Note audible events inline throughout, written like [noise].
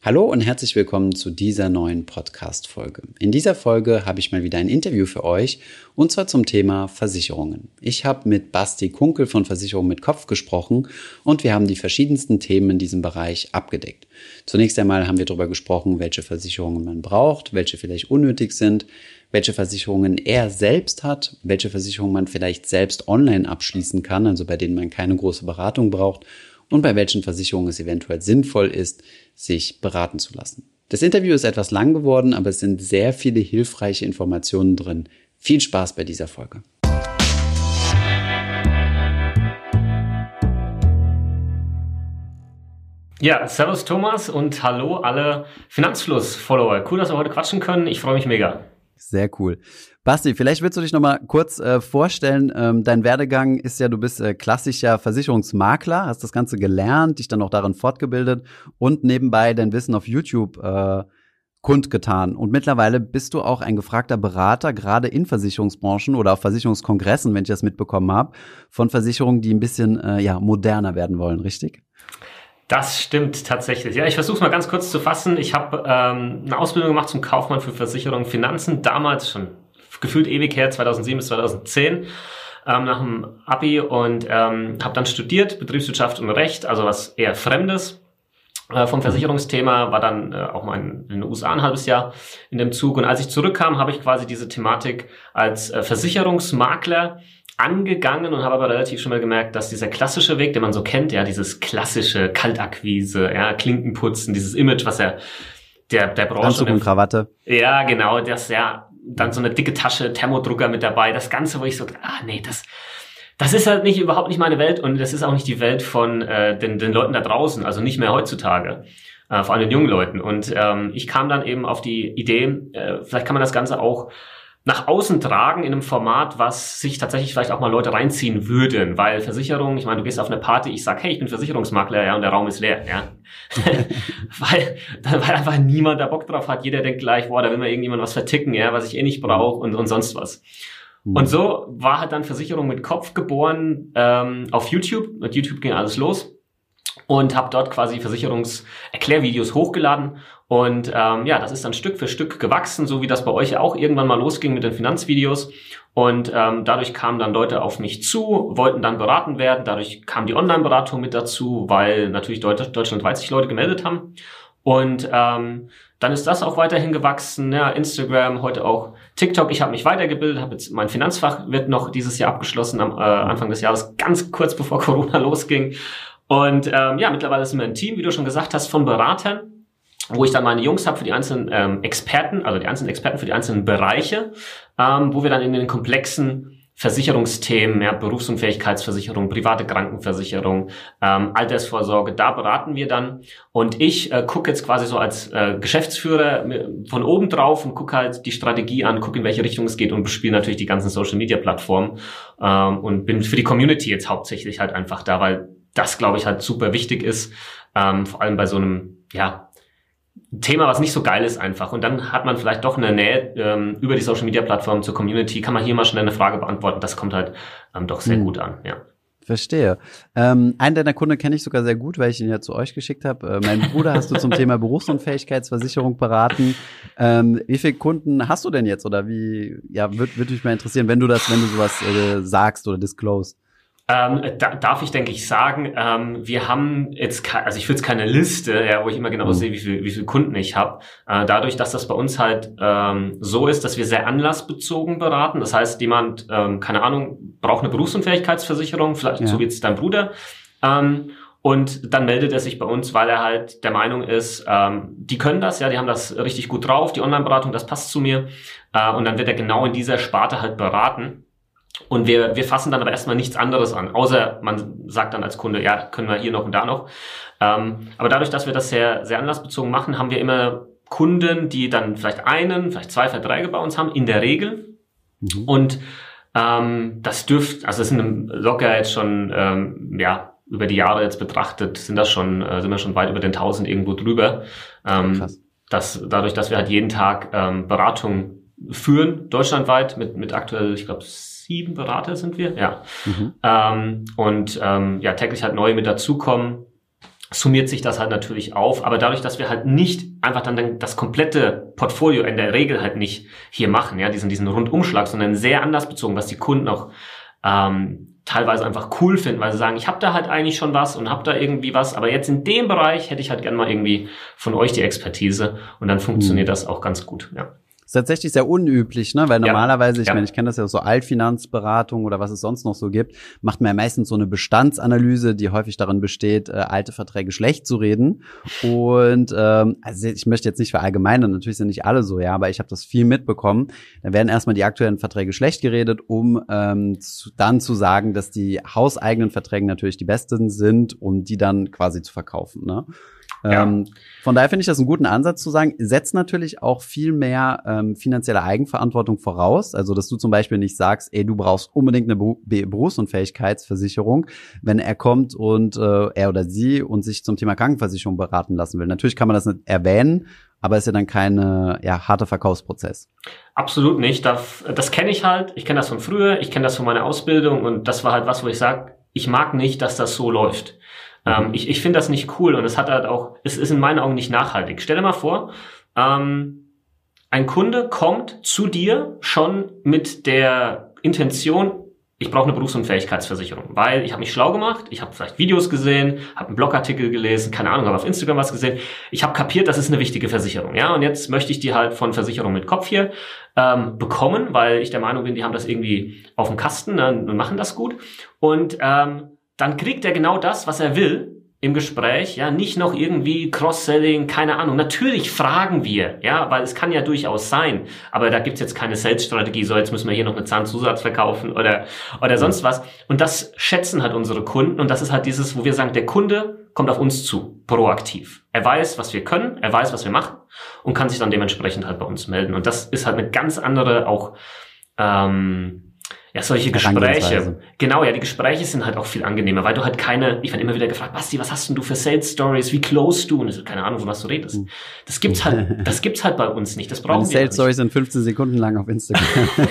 Hallo und herzlich willkommen zu dieser neuen Podcast-Folge. In dieser Folge habe ich mal wieder ein Interview für euch und zwar zum Thema Versicherungen. Ich habe mit Basti Kunkel von Versicherung mit Kopf gesprochen und wir haben die verschiedensten Themen in diesem Bereich abgedeckt. Zunächst einmal haben wir darüber gesprochen, welche Versicherungen man braucht, welche vielleicht unnötig sind, welche Versicherungen er selbst hat, welche Versicherungen man vielleicht selbst online abschließen kann, also bei denen man keine große Beratung braucht und bei welchen Versicherungen es eventuell sinnvoll ist, sich beraten zu lassen. Das Interview ist etwas lang geworden, aber es sind sehr viele hilfreiche Informationen drin. Viel Spaß bei dieser Folge. Ja, Servus Thomas und hallo alle Finanzfluss-Follower. Cool, dass wir heute quatschen können. Ich freue mich mega. Sehr cool. Basti, vielleicht willst du dich noch mal kurz äh, vorstellen. Ähm, dein Werdegang ist ja, du bist äh, klassischer Versicherungsmakler, hast das Ganze gelernt, dich dann auch darin fortgebildet und nebenbei dein Wissen auf YouTube äh, kundgetan. Und mittlerweile bist du auch ein gefragter Berater, gerade in Versicherungsbranchen oder auf Versicherungskongressen, wenn ich das mitbekommen habe, von Versicherungen, die ein bisschen äh, ja, moderner werden wollen, richtig? Das stimmt tatsächlich. Ja, ich versuche es mal ganz kurz zu fassen. Ich habe ähm, eine Ausbildung gemacht zum Kaufmann für Versicherung und Finanzen, damals schon gefühlt ewig her, 2007 bis 2010 ähm, nach dem Abi und ähm, habe dann studiert Betriebswirtschaft und Recht, also was eher Fremdes äh, vom Versicherungsthema, war dann äh, auch mal in, in, den USA ein halbes Jahr in dem Zug und als ich zurückkam, habe ich quasi diese Thematik als äh, Versicherungsmakler angegangen und habe aber relativ schon mal gemerkt, dass dieser klassische Weg, den man so kennt, ja, dieses klassische Kaltakquise, ja, Klinkenputzen, dieses Image, was ja der, der Branche... Anzug und Krawatte. Ja, genau, das, ja, dann so eine dicke Tasche, Thermodrucker mit dabei, das Ganze, wo ich so, ah, nee, das, das ist halt nicht, überhaupt nicht meine Welt und das ist auch nicht die Welt von äh, den, den Leuten da draußen, also nicht mehr heutzutage. Äh, vor allem den jungen Leuten. Und ähm, ich kam dann eben auf die Idee, äh, vielleicht kann man das Ganze auch nach außen tragen in einem Format, was sich tatsächlich vielleicht auch mal Leute reinziehen würden, weil Versicherung, ich meine, du gehst auf eine Party, ich sag, hey, ich bin Versicherungsmakler, ja, und der Raum ist leer, ja. [laughs] weil, weil einfach niemand da Bock drauf hat. Jeder denkt gleich, boah, da will mir irgendjemand was verticken, ja, was ich eh nicht brauche und, und sonst was. Mhm. Und so war halt dann Versicherung mit Kopf geboren ähm, auf YouTube. Mit YouTube ging alles los und habe dort quasi Versicherungserklärvideos hochgeladen und ähm, ja, das ist dann Stück für Stück gewachsen, so wie das bei euch auch irgendwann mal losging mit den Finanzvideos. Und ähm, dadurch kamen dann Leute auf mich zu, wollten dann beraten werden. Dadurch kam die Online-Beratung mit dazu, weil natürlich Deut deutschlandweit sich Leute gemeldet haben. Und ähm, dann ist das auch weiterhin gewachsen. Ja, Instagram, heute auch TikTok. Ich habe mich weitergebildet, habe jetzt mein Finanzfach wird noch dieses Jahr abgeschlossen am äh, Anfang des Jahres, ganz kurz bevor [laughs] Corona losging. Und ähm, ja, mittlerweile sind wir ein Team, wie du schon gesagt hast, von Beratern wo ich dann meine Jungs habe für die einzelnen ähm, Experten, also die einzelnen Experten für die einzelnen Bereiche, ähm, wo wir dann in den komplexen Versicherungsthemen, ja, Berufsunfähigkeitsversicherung, private Krankenversicherung, ähm, Altersvorsorge, da beraten wir dann. Und ich äh, gucke jetzt quasi so als äh, Geschäftsführer von oben drauf und gucke halt die Strategie an, gucke in welche Richtung es geht und bespiele natürlich die ganzen Social-Media-Plattformen ähm, und bin für die Community jetzt hauptsächlich halt einfach da, weil das, glaube ich, halt super wichtig ist, ähm, vor allem bei so einem, ja, Thema, was nicht so geil ist einfach. Und dann hat man vielleicht doch eine Nähe ähm, über die Social Media Plattform zur Community, kann man hier mal schnell eine Frage beantworten. Das kommt halt ähm, doch sehr hm. gut an, ja. Verstehe. Ähm, einen deiner Kunden kenne ich sogar sehr gut, weil ich ihn ja zu euch geschickt habe. Äh, mein Bruder hast du zum Thema Berufsunfähigkeitsversicherung beraten. Ähm, wie viele Kunden hast du denn jetzt oder wie? Ja, würde würd mich mal interessieren, wenn du das, wenn du sowas äh, sagst oder disclose. Ähm, da, darf ich, denke ich, sagen, ähm, wir haben jetzt, also ich führe jetzt keine Liste, ja, wo ich immer genau mhm. sehe, wie viel, wie viel Kunden ich habe. Äh, dadurch, dass das bei uns halt ähm, so ist, dass wir sehr anlassbezogen beraten. Das heißt, jemand, ähm, keine Ahnung, braucht eine Berufsunfähigkeitsversicherung, vielleicht ja. so wie jetzt dein Bruder. Ähm, und dann meldet er sich bei uns, weil er halt der Meinung ist, ähm, die können das, ja, die haben das richtig gut drauf, die Online-Beratung, das passt zu mir. Äh, und dann wird er genau in dieser Sparte halt beraten. Und wir, wir fassen dann aber erstmal nichts anderes an, außer man sagt dann als Kunde, ja, können wir hier noch und da noch. Ähm, aber dadurch, dass wir das sehr, sehr anlassbezogen machen, haben wir immer Kunden, die dann vielleicht einen, vielleicht zwei Verträge bei uns haben, in der Regel. Mhm. Und ähm, das dürft, also es sind locker jetzt schon, ähm, ja, über die Jahre jetzt betrachtet, sind das schon, äh, sind wir schon weit über den 1000 irgendwo drüber. Ähm, Krass. Das, dadurch, dass wir halt jeden Tag ähm, Beratung führen, deutschlandweit, mit, mit aktuell, ich glaube, sieben Berater sind wir, ja. Mhm. Ähm, und ähm, ja, täglich halt neue mit dazukommen. summiert sich das halt natürlich auf. Aber dadurch, dass wir halt nicht einfach dann das komplette Portfolio in der Regel halt nicht hier machen, ja, diesen, diesen Rundumschlag, sondern sehr anders bezogen, was die Kunden auch ähm, teilweise einfach cool finden, weil sie sagen, ich habe da halt eigentlich schon was und habe da irgendwie was, aber jetzt in dem Bereich hätte ich halt gern mal irgendwie von euch die Expertise und dann funktioniert mhm. das auch ganz gut, ja ist tatsächlich sehr unüblich, ne? Weil normalerweise, ich meine, ich kenne das ja so Altfinanzberatung oder was es sonst noch so gibt, macht man ja meistens so eine Bestandsanalyse, die häufig darin besteht, äh, alte Verträge schlecht zu reden. Und ähm, also ich möchte jetzt nicht verallgemeinern, natürlich sind nicht alle so, ja, aber ich habe das viel mitbekommen. Dann werden erstmal die aktuellen Verträge schlecht geredet, um ähm, zu, dann zu sagen, dass die hauseigenen Verträge natürlich die besten sind, um die dann quasi zu verkaufen. Ne? Ja. Ähm, von daher finde ich das einen guten Ansatz zu sagen, setzt natürlich auch viel mehr ähm, finanzielle Eigenverantwortung voraus. Also, dass du zum Beispiel nicht sagst, ey, du brauchst unbedingt eine Berufsunfähigkeitsversicherung, wenn er kommt und äh, er oder sie und sich zum Thema Krankenversicherung beraten lassen will. Natürlich kann man das nicht erwähnen, aber ist ja dann keine ja, harte Verkaufsprozess. Absolut nicht. Das, das kenne ich halt. Ich kenne das von früher, ich kenne das von meiner Ausbildung und das war halt was, wo ich sage, ich mag nicht, dass das so läuft. Ähm, ich ich finde das nicht cool und es hat halt auch, es ist in meinen Augen nicht nachhaltig. Stell dir mal vor, ähm, ein Kunde kommt zu dir schon mit der Intention, ich brauche eine Berufsunfähigkeitsversicherung, weil ich habe mich schlau gemacht, ich habe vielleicht Videos gesehen, habe einen Blogartikel gelesen, keine Ahnung, habe auf Instagram was gesehen. Ich habe kapiert, das ist eine wichtige Versicherung, ja. Und jetzt möchte ich die halt von Versicherung mit Kopf hier ähm, bekommen, weil ich der Meinung bin, die haben das irgendwie auf dem Kasten ne, und machen das gut. Und ähm, dann kriegt er genau das, was er will im Gespräch, ja, nicht noch irgendwie Cross-Selling, keine Ahnung. Natürlich fragen wir, ja, weil es kann ja durchaus sein, aber da gibt's jetzt keine Sales-Strategie, so jetzt müssen wir hier noch eine Zahnzusatz verkaufen oder, oder sonst was. Und das schätzen halt unsere Kunden und das ist halt dieses, wo wir sagen, der Kunde kommt auf uns zu, proaktiv. Er weiß, was wir können, er weiß, was wir machen und kann sich dann dementsprechend halt bei uns melden. Und das ist halt eine ganz andere auch, ähm, ja, solche Gespräche. Genau, ja, die Gespräche sind halt auch viel angenehmer, weil du halt keine, ich werde immer wieder gefragt, Basti, was hast denn du für Sales Stories? Wie close du? Und ich so, keine Ahnung, von was du redest. Hm. Das gibt's halt, [laughs] das gibt's halt bei uns nicht. Das brauchen Meine wir Sales Stories sind 15 Sekunden lang auf Instagram.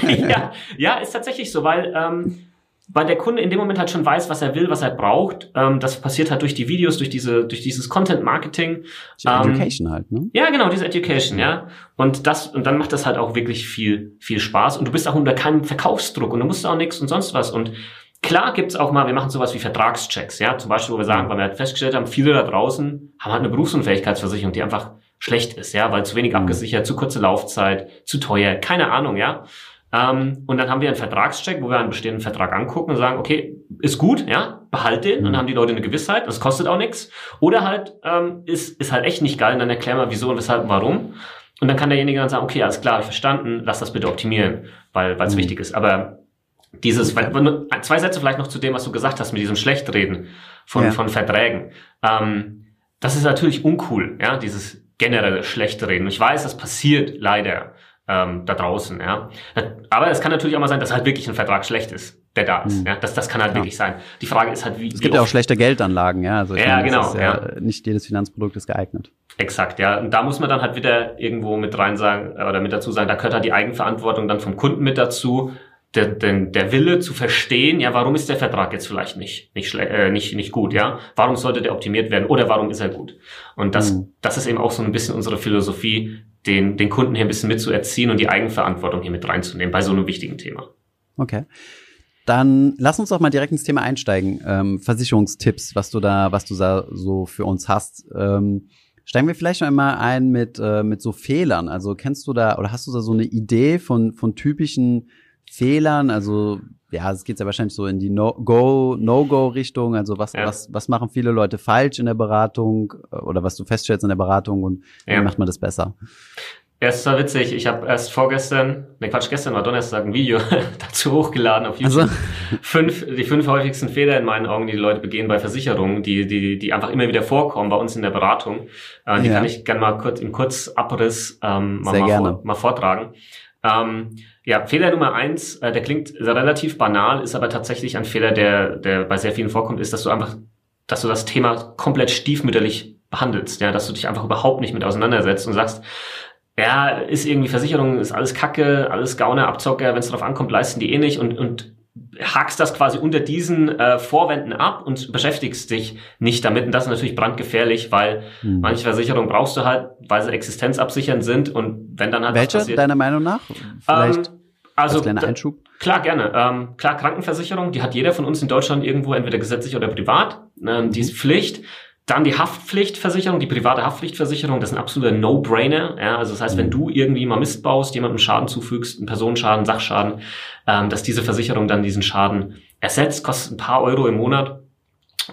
[laughs] ja, ja, ist tatsächlich so, weil ähm, weil der Kunde in dem Moment halt schon weiß, was er will, was er braucht. Ähm, das passiert halt durch die Videos, durch diese, durch dieses Content Marketing. Die ähm, Education halt, ne? Ja, genau, diese Education, ja. Und das, und dann macht das halt auch wirklich viel, viel Spaß. Und du bist auch unter keinem Verkaufsdruck und du musst auch nichts und sonst was. Und klar gibt's auch mal, wir machen sowas wie Vertragschecks, ja. Zum Beispiel, wo wir sagen, weil wir halt festgestellt haben, viele da draußen haben halt eine Berufsunfähigkeitsversicherung, die einfach schlecht ist, ja, weil zu wenig mhm. abgesichert, zu kurze Laufzeit, zu teuer, keine Ahnung, ja. Ähm, und dann haben wir einen Vertragscheck, wo wir einen bestehenden Vertrag angucken und sagen, okay, ist gut, ja, behalt den, mhm. dann haben die Leute eine Gewissheit, das kostet auch nichts. Oder halt, ähm, ist, ist halt echt nicht geil, und dann erklären wir, wieso und weshalb und warum. Und dann kann derjenige dann sagen, okay, alles klar, verstanden, lass das bitte optimieren, weil es mhm. wichtig ist. Aber dieses, zwei Sätze vielleicht noch zu dem, was du gesagt hast, mit diesem Schlechtreden von, ja. von Verträgen. Ähm, das ist natürlich uncool, ja, dieses generelle Schlechtreden. Ich weiß, das passiert leider ähm, da draußen. Ja. Aber es kann natürlich auch mal sein, dass halt wirklich ein Vertrag schlecht ist, der da ist. Mhm. Ja. Das, das kann halt ja. wirklich sein. Die Frage ist halt, wie. Es gibt ja auch schlechte Geldanlagen, ja. Also ja, meine, genau. Ja, ja, Nicht jedes Finanzprodukt ist geeignet. Exakt, ja. Und da muss man dann halt wieder irgendwo mit rein sagen oder mit dazu sagen, da gehört halt die Eigenverantwortung dann vom Kunden mit dazu. Der, der, der Wille zu verstehen, ja, warum ist der Vertrag jetzt vielleicht nicht nicht äh, nicht nicht gut, ja? Warum sollte der optimiert werden oder warum ist er gut? Und das mhm. das ist eben auch so ein bisschen unsere Philosophie, den, den Kunden hier ein bisschen mitzuerziehen und die Eigenverantwortung hier mit reinzunehmen bei so einem wichtigen Thema. Okay. Dann lass uns doch mal direkt ins Thema einsteigen. Ähm, Versicherungstipps, was du da, was du da so für uns hast. Ähm, steigen wir vielleicht noch einmal ein mit, äh, mit so Fehlern. Also kennst du da oder hast du da so eine Idee von, von typischen Fehlern? Also ja, es geht ja wahrscheinlich so in die No-Go, No-Go-Richtung. Also was, ja. was, was machen viele Leute falsch in der Beratung äh, oder was du feststellst in der Beratung und ja. wie macht man das besser? Ja, es war witzig. Ich habe erst vorgestern, ne Quatsch, gestern war Donnerstag ein Video [laughs] dazu hochgeladen auf YouTube. Also? Fünf, die fünf häufigsten Fehler in meinen Augen, die die Leute begehen bei Versicherungen, die, die, die einfach immer wieder vorkommen bei uns in der Beratung. Äh, die ja. kann ich gerne mal kurz im Kurzabriss ähm, mal, mal, vor, mal vortragen. Ähm, ja, Fehler Nummer eins, äh, der klingt relativ banal, ist aber tatsächlich ein Fehler, der, der bei sehr vielen vorkommt, ist, dass du einfach, dass du das Thema komplett stiefmütterlich behandelst, ja, dass du dich einfach überhaupt nicht mit auseinandersetzt und sagst, ja, ist irgendwie Versicherung, ist alles Kacke, alles Gauner, Abzocker, wenn es darauf ankommt, leisten die eh nicht und, und hakst das quasi unter diesen äh, Vorwänden ab und beschäftigst dich nicht damit. Und das ist natürlich brandgefährlich, weil hm. manche Versicherungen brauchst du halt, weil sie existenzabsichernd sind. Und wenn dann halt Welche, passiert, deiner Meinung nach? Vielleicht ähm, also, kleiner Einschub. Klar, gerne. Ähm, klar, Krankenversicherung, die hat jeder von uns in Deutschland irgendwo, entweder gesetzlich oder privat. Ähm, die ist mhm. Pflicht. Dann die Haftpflichtversicherung, die private Haftpflichtversicherung, das ist ein absoluter No-Brainer. Ja, also das heißt, wenn mhm. du irgendwie mal Mist baust, jemandem Schaden zufügst, einen Personenschaden, Sachschaden, ähm, dass diese Versicherung dann diesen Schaden ersetzt, kostet ein paar Euro im Monat.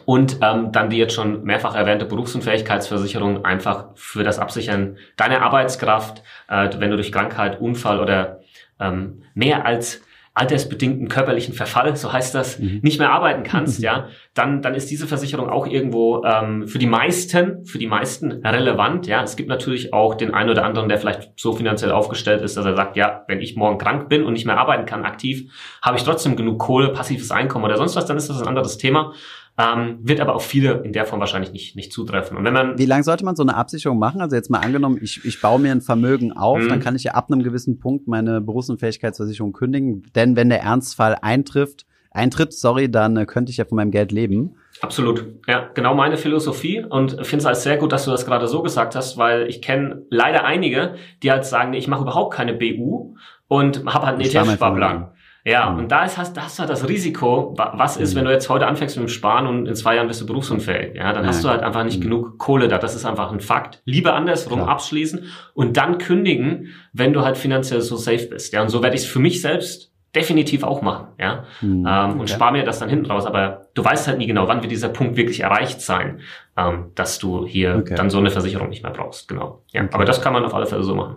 Und ähm, dann die jetzt schon mehrfach erwähnte Berufsunfähigkeitsversicherung einfach für das Absichern deiner Arbeitskraft, äh, wenn du durch Krankheit, Unfall oder ähm, mehr als altersbedingten körperlichen Verfall, so heißt das, mhm. nicht mehr arbeiten kannst, [laughs] ja, dann, dann ist diese Versicherung auch irgendwo ähm, für die meisten, für die meisten relevant. Ja, es gibt natürlich auch den einen oder anderen, der vielleicht so finanziell aufgestellt ist, dass er sagt, ja, wenn ich morgen krank bin und nicht mehr arbeiten kann aktiv, habe ich trotzdem genug Kohle, passives Einkommen oder sonst was, dann ist das ein anderes Thema. Ähm, wird aber auf viele in der Form wahrscheinlich nicht, nicht zutreffen. Und wenn man Wie lange sollte man so eine Absicherung machen? Also jetzt mal angenommen, ich, ich baue mir ein Vermögen auf, mhm. dann kann ich ja ab einem gewissen Punkt meine Berufsunfähigkeitsversicherung kündigen. Denn wenn der Ernstfall eintrifft, eintritt, sorry, dann äh, könnte ich ja von meinem Geld leben. Absolut. Ja, genau meine Philosophie und finde es als sehr gut, dass du das gerade so gesagt hast, weil ich kenne leider einige, die halt sagen, ich mache überhaupt keine BU und habe halt einen ETF-Sparplan. Ja, mhm. und da ist, hast, hast du halt das Risiko, was ist, mhm. wenn du jetzt heute anfängst mit dem Sparen und in zwei Jahren bist du berufsunfähig. Ja, dann hast du halt einfach nicht mhm. genug Kohle da. Das ist einfach ein Fakt. Lieber andersrum Klar. abschließen und dann kündigen, wenn du halt finanziell so safe bist. Ja, und so werde ich es für mich selbst definitiv auch machen, ja, mhm. ähm, und okay. spare mir das dann hinten raus. Aber du weißt halt nie genau, wann wird dieser Punkt wirklich erreicht sein, ähm, dass du hier okay. dann so eine Versicherung nicht mehr brauchst. Genau. Ja, okay. aber das kann man auf alle Fälle so machen.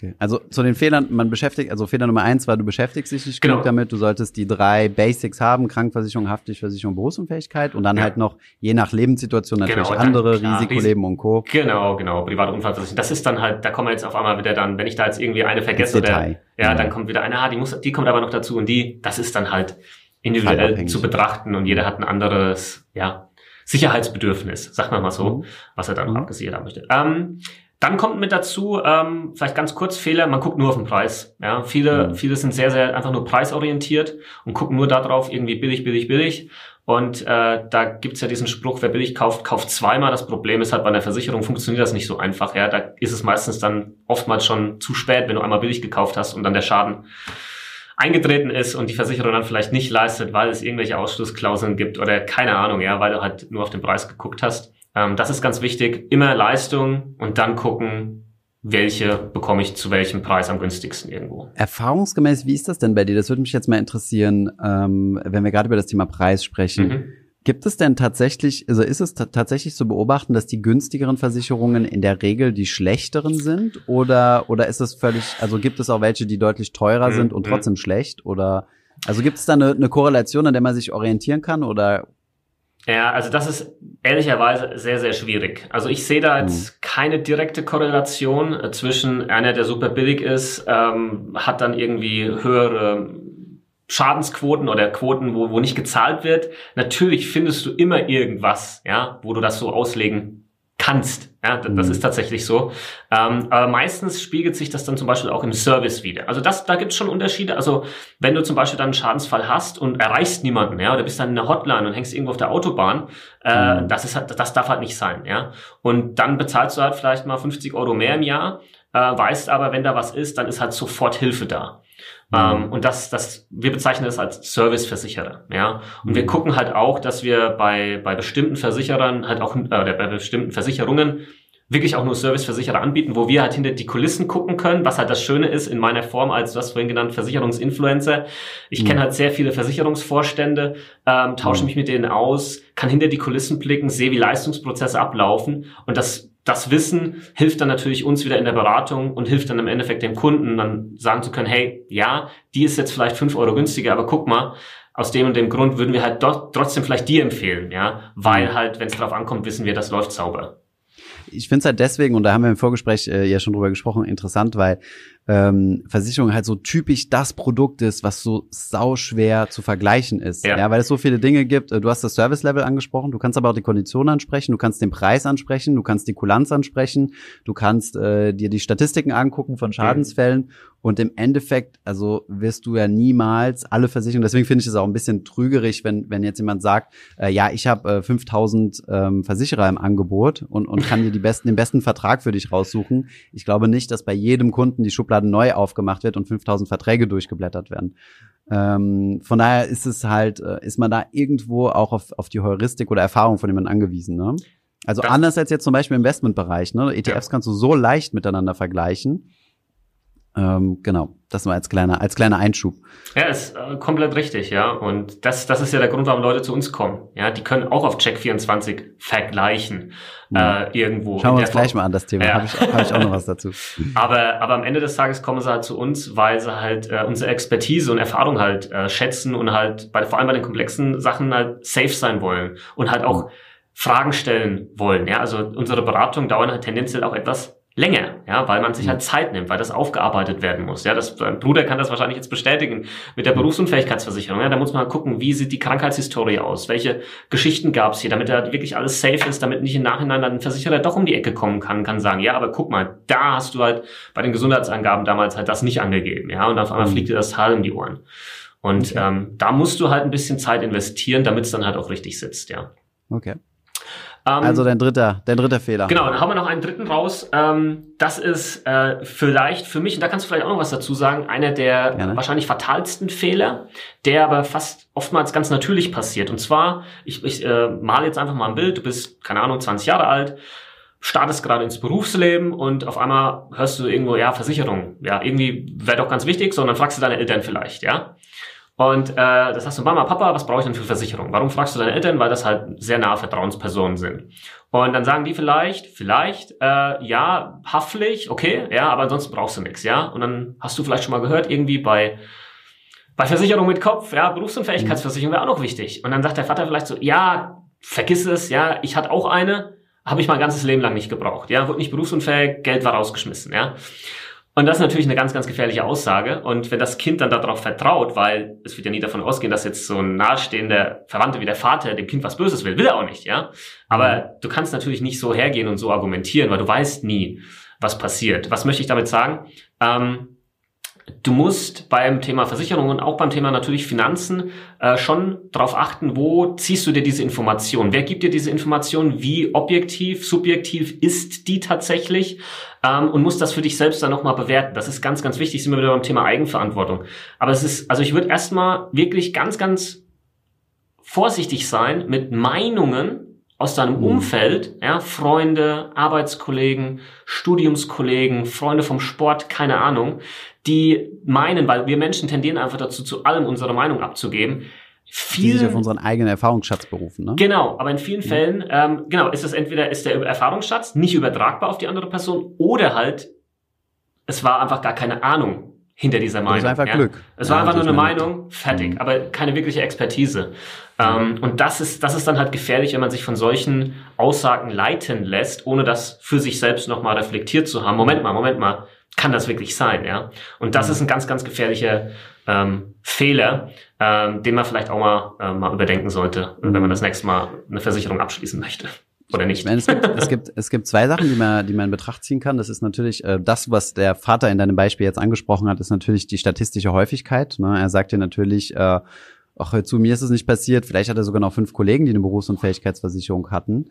Okay. Also zu den Fehlern, man beschäftigt, also Fehler Nummer eins war, du beschäftigst dich nicht genau. genug damit, du solltest die drei Basics haben, Krankenversicherung, Haftpflichtversicherung, Berufsunfähigkeit und dann ja. halt noch je nach Lebenssituation natürlich genau, andere, klar, Risikoleben und Co. Genau, genau, private Unfallversicherung. Das ist dann halt, da kommen wir jetzt auf einmal wieder dann, wenn ich da jetzt irgendwie eine vergesse oder, ja, ja, dann kommt wieder eine, ah, die muss, die kommt aber noch dazu und die, das ist dann halt individuell zu betrachten und jeder hat ein anderes, ja, Sicherheitsbedürfnis, sagen wir mal so, mhm. was er dann mhm. abgesichert haben möchte. Ähm, dann kommt mit dazu, ähm, vielleicht ganz kurz Fehler, man guckt nur auf den Preis. Ja, viele, mhm. viele sind sehr, sehr einfach nur preisorientiert und gucken nur darauf, irgendwie billig, billig, billig. Und äh, da gibt's ja diesen Spruch, wer billig kauft, kauft zweimal. Das Problem ist halt, bei einer Versicherung funktioniert das nicht so einfach. Ja, da ist es meistens dann oftmals schon zu spät, wenn du einmal billig gekauft hast und dann der Schaden eingetreten ist und die Versicherung dann vielleicht nicht leistet, weil es irgendwelche Ausschlussklauseln gibt oder keine Ahnung, ja, weil du halt nur auf den Preis geguckt hast. Ähm, das ist ganz wichtig. Immer Leistung und dann gucken, welche bekomme ich zu welchem Preis am günstigsten irgendwo. Erfahrungsgemäß, wie ist das denn bei dir? Das würde mich jetzt mal interessieren, ähm, wenn wir gerade über das Thema Preis sprechen. Mhm. Gibt es denn tatsächlich, also ist es tatsächlich zu beobachten, dass die günstigeren Versicherungen in der Regel die schlechteren sind? Oder, oder ist es völlig, also gibt es auch welche, die deutlich teurer mhm. sind und mhm. trotzdem schlecht? Oder, also gibt es da eine, eine Korrelation, an der man sich orientieren kann? Oder ja, also das ist ehrlicherweise sehr, sehr schwierig. Also ich sehe da jetzt mhm. keine direkte Korrelation äh, zwischen einer, der super billig ist, ähm, hat dann irgendwie höhere Schadensquoten oder Quoten, wo, wo nicht gezahlt wird. Natürlich findest du immer irgendwas, ja, wo du das so auslegen kannst. Ja, das mhm. ist tatsächlich so. Ähm, aber meistens spiegelt sich das dann zum Beispiel auch im Service wieder. Also das, da gibt's schon Unterschiede. Also wenn du zum Beispiel dann einen Schadensfall hast und erreichst niemanden, ja, oder bist dann in der Hotline und hängst irgendwo auf der Autobahn, äh, mhm. das ist halt, das darf halt nicht sein, ja. Und dann bezahlst du halt vielleicht mal 50 Euro mehr im Jahr, äh, weißt aber, wenn da was ist, dann ist halt sofort Hilfe da. Mhm. Ähm, und das, das, wir bezeichnen das als Serviceversicherer, ja. Und mhm. wir gucken halt auch, dass wir bei, bei bestimmten Versicherern halt auch, äh, bei bestimmten Versicherungen wirklich auch nur Serviceversicherer anbieten, wo wir halt hinter die Kulissen gucken können, was halt das Schöne ist in meiner Form als, du hast vorhin genannt, Versicherungsinfluencer. Ich mhm. kenne halt sehr viele Versicherungsvorstände, ähm, tausche mhm. mich mit denen aus, kann hinter die Kulissen blicken, sehe, wie Leistungsprozesse ablaufen und das das Wissen hilft dann natürlich uns wieder in der Beratung und hilft dann im Endeffekt dem Kunden dann sagen zu können, hey, ja, die ist jetzt vielleicht fünf Euro günstiger, aber guck mal, aus dem und dem Grund würden wir halt trotzdem vielleicht die empfehlen, ja, weil mhm. halt, wenn es drauf ankommt, wissen wir, das läuft sauber ich finde es halt deswegen, und da haben wir im Vorgespräch äh, ja schon drüber gesprochen, interessant, weil ähm, Versicherung halt so typisch das Produkt ist, was so sauschwer zu vergleichen ist. Ja. ja, weil es so viele Dinge gibt. Äh, du hast das Service Level angesprochen, du kannst aber auch die Konditionen ansprechen, du kannst den Preis ansprechen, du kannst die Kulanz ansprechen, du kannst äh, dir die Statistiken angucken von Schadensfällen. Und im Endeffekt, also wirst du ja niemals alle Versicherungen, deswegen finde ich es auch ein bisschen trügerig, wenn, wenn jetzt jemand sagt, äh, ja, ich habe äh, 5000 ähm, Versicherer im Angebot und, und kann dir die besten, den besten Vertrag für dich raussuchen. Ich glaube nicht, dass bei jedem Kunden die Schublade neu aufgemacht wird und 5000 Verträge durchgeblättert werden. Ähm, von daher ist es halt, äh, ist man da irgendwo auch auf, auf die Heuristik oder Erfahrung von jemandem angewiesen. Ne? Also das anders als jetzt zum Beispiel im Investmentbereich. Ne? ETFs ja. kannst du so leicht miteinander vergleichen. Ähm, genau, das war als kleiner, als kleiner Einschub. Ja, ist äh, komplett richtig, ja. Und das, das ist ja der Grund, warum Leute zu uns kommen. Ja, die können auch auf Check24 vergleichen ja. äh, irgendwo. Schauen wir uns gleich mal an das Thema. Ja. Habe ich, hab ich auch noch was dazu. [laughs] aber, aber am Ende des Tages kommen sie halt zu uns, weil sie halt äh, unsere Expertise und Erfahrung halt äh, schätzen und halt bei, vor allem bei den komplexen Sachen halt safe sein wollen und halt auch Fragen stellen wollen. Ja, also unsere Beratungen dauern halt tendenziell auch etwas länger, ja, weil man sich halt Zeit nimmt, weil das aufgearbeitet werden muss. Ja, das mein Bruder kann das wahrscheinlich jetzt bestätigen mit der Berufsunfähigkeitsversicherung. Ja, da muss man halt gucken, wie sieht die Krankheitshistorie aus, welche Geschichten gab es hier, damit da wirklich alles safe ist, damit nicht im Nachhinein dann ein Versicherer doch um die Ecke kommen kann, kann sagen, ja, aber guck mal, da hast du halt bei den Gesundheitsangaben damals halt das nicht angegeben, ja, und auf einmal mhm. fliegt dir das Tal um die Ohren. Und okay. ähm, da musst du halt ein bisschen Zeit investieren, damit es dann halt auch richtig sitzt, ja. Okay. Ähm, also dein dritter, dein dritter Fehler. Genau, dann haben wir noch einen dritten raus. Ähm, das ist äh, vielleicht für mich, und da kannst du vielleicht auch noch was dazu sagen, einer der Gerne. wahrscheinlich fatalsten Fehler, der aber fast oftmals ganz natürlich passiert. Und zwar, ich, ich äh, male jetzt einfach mal ein Bild, du bist, keine Ahnung, 20 Jahre alt, startest gerade ins Berufsleben und auf einmal hörst du irgendwo, ja, Versicherung, ja, irgendwie wäre doch ganz wichtig, sondern fragst du deine Eltern vielleicht, ja. Und äh, das sagst du, Mama, Papa, was brauche ich denn für Versicherung? Warum fragst du deine Eltern? Weil das halt sehr nahe Vertrauenspersonen sind. Und dann sagen die vielleicht, vielleicht, äh, ja, Haftpflicht, okay, ja, aber ansonsten brauchst du nichts, ja. Und dann hast du vielleicht schon mal gehört, irgendwie bei bei Versicherung mit Kopf, ja, Berufsunfähigkeitsversicherung wäre auch noch wichtig. Und dann sagt der Vater vielleicht so, ja, vergiss es, ja, ich hatte auch eine, habe ich mein ganzes Leben lang nicht gebraucht, ja, wurde nicht berufsunfähig, Geld war rausgeschmissen, ja. Und das ist natürlich eine ganz, ganz gefährliche Aussage. Und wenn das Kind dann darauf vertraut, weil es wird ja nie davon ausgehen, dass jetzt so ein nahestehender Verwandter wie der Vater dem Kind was Böses will, will er auch nicht, ja. Aber mhm. du kannst natürlich nicht so hergehen und so argumentieren, weil du weißt nie, was passiert. Was möchte ich damit sagen? Ähm, du musst beim Thema Versicherungen und auch beim Thema natürlich Finanzen äh, schon darauf achten, wo ziehst du dir diese Information? Wer gibt dir diese Information? Wie objektiv, subjektiv ist die tatsächlich? Ähm, und musst das für dich selbst dann nochmal bewerten. Das ist ganz, ganz wichtig, sind wir wieder beim Thema Eigenverantwortung. Aber es ist, also ich würde erstmal wirklich ganz, ganz vorsichtig sein mit Meinungen, aus deinem mhm. Umfeld, ja, Freunde, Arbeitskollegen, Studiumskollegen, Freunde vom Sport, keine Ahnung, die meinen, weil wir Menschen tendieren einfach dazu, zu allem unsere Meinung abzugeben, viel, die sich auf unseren eigenen Erfahrungsschatz berufen, ne? Genau, aber in vielen mhm. Fällen, ähm, genau, ist es entweder ist der Erfahrungsschatz nicht übertragbar auf die andere Person oder halt es war einfach gar keine Ahnung hinter dieser Meinung. Es war einfach ja? Glück. Es war ja, einfach nur eine Meinung, fertig, mhm. aber keine wirkliche Expertise. Ähm, und das ist, das ist dann halt gefährlich, wenn man sich von solchen Aussagen leiten lässt, ohne das für sich selbst nochmal reflektiert zu haben. Moment mal, Moment mal, kann das wirklich sein, ja? Und das mhm. ist ein ganz, ganz gefährlicher ähm, Fehler, ähm, den man vielleicht auch mal, äh, mal überdenken sollte, wenn man das nächste Mal eine Versicherung abschließen möchte oder nicht? Meine, es, gibt, [laughs] es, gibt, es gibt zwei Sachen, die man, die man in Betracht ziehen kann. Das ist natürlich äh, das, was der Vater in deinem Beispiel jetzt angesprochen hat, ist natürlich die statistische Häufigkeit. Ne? Er sagt dir natürlich, äh, ach, zu mir ist es nicht passiert. Vielleicht hat er sogar noch fünf Kollegen, die eine Berufsunfähigkeitsversicherung hatten.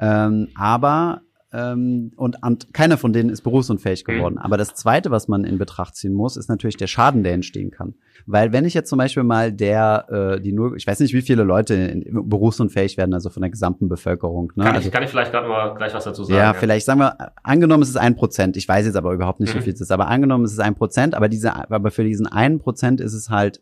Ähm, aber ähm, und, und keiner von denen ist berufsunfähig mhm. geworden. Aber das Zweite, was man in Betracht ziehen muss, ist natürlich der Schaden, der entstehen kann. Weil wenn ich jetzt zum Beispiel mal der, äh, die nur, ich weiß nicht, wie viele Leute in, in berufsunfähig werden, also von der gesamten Bevölkerung. Ne? Kann, ich, also, kann ich vielleicht gerade mal gleich was dazu sagen? Ja, ja, vielleicht sagen wir, angenommen es ist ein Prozent. Ich weiß jetzt aber überhaupt nicht, mhm. wie viel es ist. Aber angenommen es ist ein Prozent, aber diese, aber für diesen einen Prozent ist es halt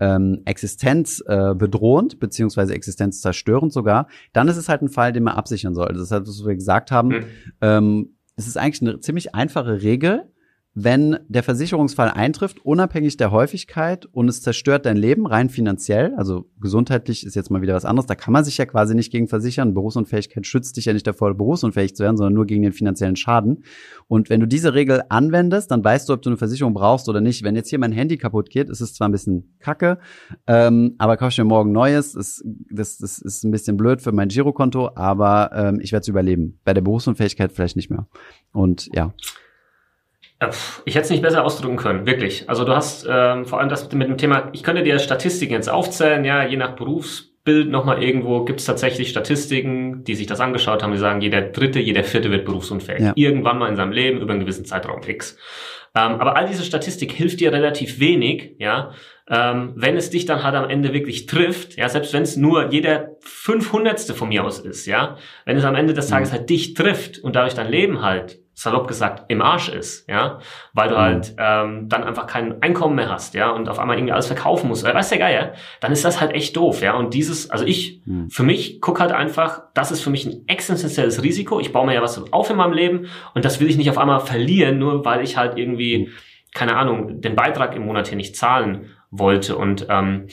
ähm, Existenz äh, bedrohend, beziehungsweise existenzzerstörend sogar, dann ist es halt ein Fall, den man absichern sollte. Das ist halt, was wir gesagt haben. Mhm. Ähm, es ist eigentlich eine ziemlich einfache Regel, wenn der Versicherungsfall eintrifft, unabhängig der Häufigkeit und es zerstört dein Leben rein finanziell, also gesundheitlich ist jetzt mal wieder was anderes, da kann man sich ja quasi nicht gegen versichern. Berufsunfähigkeit schützt dich ja nicht davor, berufsunfähig zu werden, sondern nur gegen den finanziellen Schaden. Und wenn du diese Regel anwendest, dann weißt du, ob du eine Versicherung brauchst oder nicht. Wenn jetzt hier mein Handy kaputt geht, ist es zwar ein bisschen kacke, ähm, aber kauf mir morgen neues. Das, das, das ist ein bisschen blöd für mein Girokonto, aber ähm, ich werde es überleben. Bei der Berufsunfähigkeit vielleicht nicht mehr. Und ja. Äh, ich hätte es nicht besser ausdrücken können, wirklich. Also du hast ähm, vor allem das mit dem Thema, ich könnte dir Statistiken jetzt aufzählen, ja, je nach Berufsbild nochmal irgendwo gibt es tatsächlich Statistiken, die sich das angeschaut haben, die sagen, jeder dritte, jeder vierte wird berufsunfähig. Ja. Irgendwann mal in seinem Leben über einen gewissen Zeitraum X. Ähm, aber all diese Statistik hilft dir relativ wenig, ja, ähm, wenn es dich dann halt am Ende wirklich trifft, ja, selbst wenn es nur jeder 500. von mir aus ist, ja, wenn es am Ende des Tages mhm. halt dich trifft und dadurch dein Leben halt salopp gesagt im Arsch ist, ja, weil du mhm. halt ähm, dann einfach kein Einkommen mehr hast, ja, und auf einmal irgendwie alles verkaufen musst, oder weiß der Geier, dann ist das halt echt doof, ja, und dieses, also ich, mhm. für mich guck halt einfach, das ist für mich ein existenzielles Risiko, ich baue mir ja was auf in meinem Leben und das will ich nicht auf einmal verlieren, nur weil ich halt irgendwie, mhm. keine Ahnung, den Beitrag im Monat hier nicht zahlen wollte und ähm,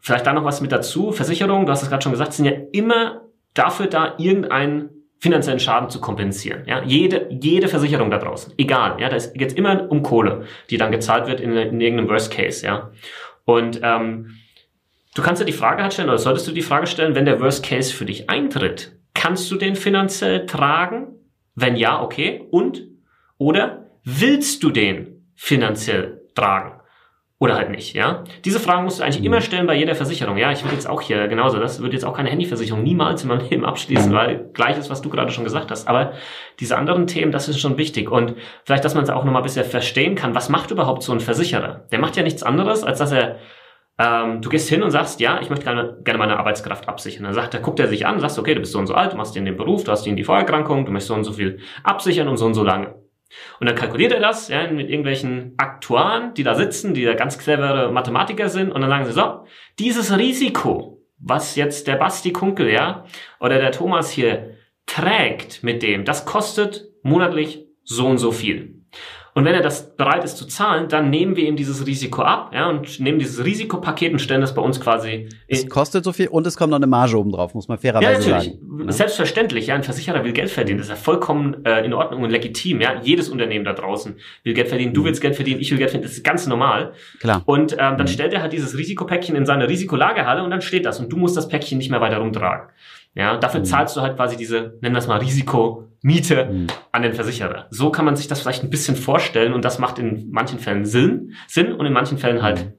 vielleicht da noch was mit dazu, Versicherungen, du hast es gerade schon gesagt, sind ja immer dafür da, irgendein finanziellen Schaden zu kompensieren. Ja, jede, jede Versicherung da draußen, egal, ja, da jetzt immer um Kohle, die dann gezahlt wird in, in irgendeinem Worst Case, ja. Und ähm, du kannst dir die Frage halt stellen, oder solltest du die Frage stellen, wenn der Worst Case für dich eintritt, kannst du den finanziell tragen? Wenn ja, okay. Und? Oder willst du den finanziell tragen? Oder halt nicht, ja. Diese Fragen musst du eigentlich immer mhm. stellen bei jeder Versicherung. Ja, ich würde jetzt auch hier genauso, das würde jetzt auch keine Handyversicherung niemals in meinem Leben abschließen, mhm. weil gleich ist, was du gerade schon gesagt hast. Aber diese anderen Themen, das ist schon wichtig. Und vielleicht, dass man es auch nochmal ein bisschen verstehen kann, was macht überhaupt so ein Versicherer? Der macht ja nichts anderes, als dass er ähm, du gehst hin und sagst, ja, ich möchte gerne, gerne meine Arbeitskraft absichern. Dann sagt er, guckt er sich an, sagst, okay, du bist so und so alt, du machst in den Beruf, du hast in die Vorerkrankung, du möchtest so und so viel absichern und so und so lange. Und dann kalkuliert er das ja, mit irgendwelchen Aktuaren, die da sitzen, die da ganz clevere Mathematiker sind. Und dann sagen sie so, dieses Risiko, was jetzt der Basti Kunkel ja oder der Thomas hier trägt mit dem, das kostet monatlich so und so viel. Und wenn er das bereit ist zu zahlen, dann nehmen wir ihm dieses Risiko ab, ja, und nehmen dieses Risikopaket und stellen das bei uns quasi. Es kostet so viel und es kommt noch eine Marge oben drauf, muss man fairerweise ja, natürlich. sagen. Ja? Selbstverständlich, ja, ein Versicherer will Geld verdienen, das ist ja vollkommen äh, in Ordnung und legitim, ja. Jedes Unternehmen da draußen will Geld verdienen, du mhm. willst Geld verdienen, ich will Geld verdienen, das ist ganz normal. Klar. Und ähm, dann mhm. stellt er halt dieses Risikopäckchen in seine Risikolagerhalle und dann steht das und du musst das Päckchen nicht mehr weiter rumtragen. Ja, dafür mhm. zahlst du halt quasi diese, nennen wir es mal Risikomiete mhm. an den Versicherer. So kann man sich das vielleicht ein bisschen vorstellen und das macht in manchen Fällen Sinn, Sinn und in manchen Fällen halt mhm.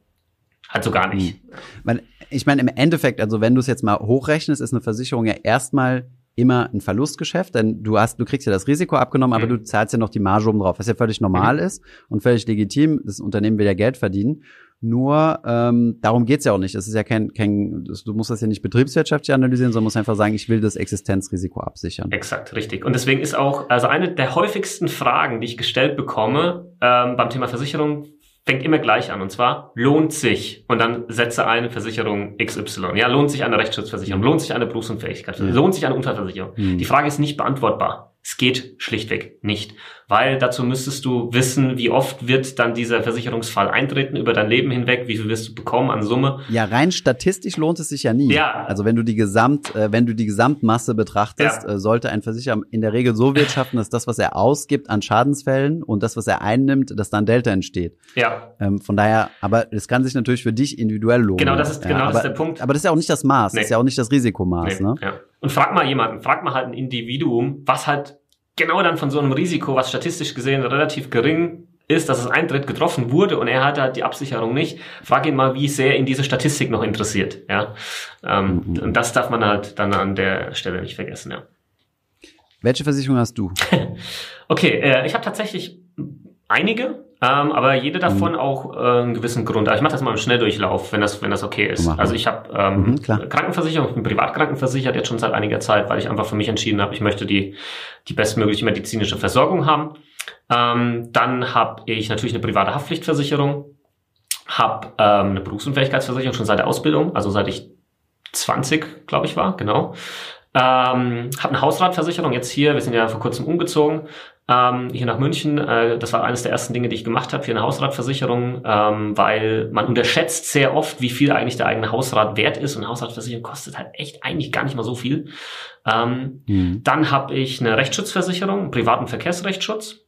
halt so gar nicht. Mhm. Ich meine, im Endeffekt, also wenn du es jetzt mal hochrechnest, ist eine Versicherung ja erstmal immer ein Verlustgeschäft, denn du hast, du kriegst ja das Risiko abgenommen, aber mhm. du zahlst ja noch die Marge oben drauf, was ja völlig normal mhm. ist und völlig legitim. Das Unternehmen will ja Geld verdienen. Nur ähm, darum geht's ja auch nicht. Es ist ja kein, kein, du musst das ja nicht betriebswirtschaftlich analysieren, sondern musst einfach sagen, ich will das Existenzrisiko absichern. Exakt, richtig. Und deswegen ist auch, also eine der häufigsten Fragen, die ich gestellt bekomme ähm, beim Thema Versicherung, fängt immer gleich an. Und zwar lohnt sich, und dann setze eine Versicherung XY. Ja, lohnt sich eine Rechtsschutzversicherung, lohnt sich eine Berufsunfähigkeit, ja. lohnt sich eine Unfallversicherung. Mhm. Die Frage ist nicht beantwortbar. Es geht schlichtweg nicht, weil dazu müsstest du wissen, wie oft wird dann dieser Versicherungsfall eintreten über dein Leben hinweg, wie viel wirst du bekommen an Summe. Ja, rein statistisch lohnt es sich ja nie. Ja. Also wenn du die Gesamt, äh, wenn du die Gesamtmasse betrachtest, ja. äh, sollte ein Versicherer in der Regel so wirtschaften, dass das, was er ausgibt an Schadensfällen und das, was er einnimmt, dass dann Delta entsteht. Ja. Ähm, von daher, aber es kann sich natürlich für dich individuell lohnen. Genau, das ist genau ja, aber, das ist der Punkt. Aber das ist ja auch nicht das Maß, nee. das ist ja auch nicht das Risikomaß. Nee. Ne? Ja. Und frag mal jemanden, frag mal halt ein Individuum, was halt genau dann von so einem Risiko, was statistisch gesehen relativ gering ist, dass es eintritt, getroffen wurde und er hatte halt die Absicherung nicht. Frag ihn mal, wie sehr ihn diese Statistik noch interessiert. Ja, ähm, mhm. Und das darf man halt dann an der Stelle nicht vergessen. Ja. Welche Versicherung hast du? [laughs] okay, äh, ich habe tatsächlich einige. Ähm, aber jede mhm. davon mhm. auch äh, einen gewissen Grund. Also ich mache das mal im Schnelldurchlauf, wenn das, wenn das okay ist. Also ich habe ähm, mhm, Krankenversicherung, ich bin privat krankenversichert jetzt schon seit einiger Zeit, weil ich einfach für mich entschieden habe, ich möchte die, die bestmögliche medizinische Versorgung haben. Ähm, dann habe ich natürlich eine private Haftpflichtversicherung, habe ähm, eine Berufsunfähigkeitsversicherung schon seit der Ausbildung, also seit ich 20, glaube ich, war, genau. Ähm, habe eine Hausratversicherung jetzt hier, wir sind ja vor kurzem umgezogen, ähm, hier nach München. Äh, das war eines der ersten Dinge, die ich gemacht habe, hier eine Hausratversicherung, ähm, weil man unterschätzt sehr oft, wie viel eigentlich der eigene Hausrat wert ist und Hausratversicherung kostet halt echt eigentlich gar nicht mal so viel. Ähm, mhm. Dann habe ich eine Rechtsschutzversicherung, privaten Verkehrsrechtsschutz.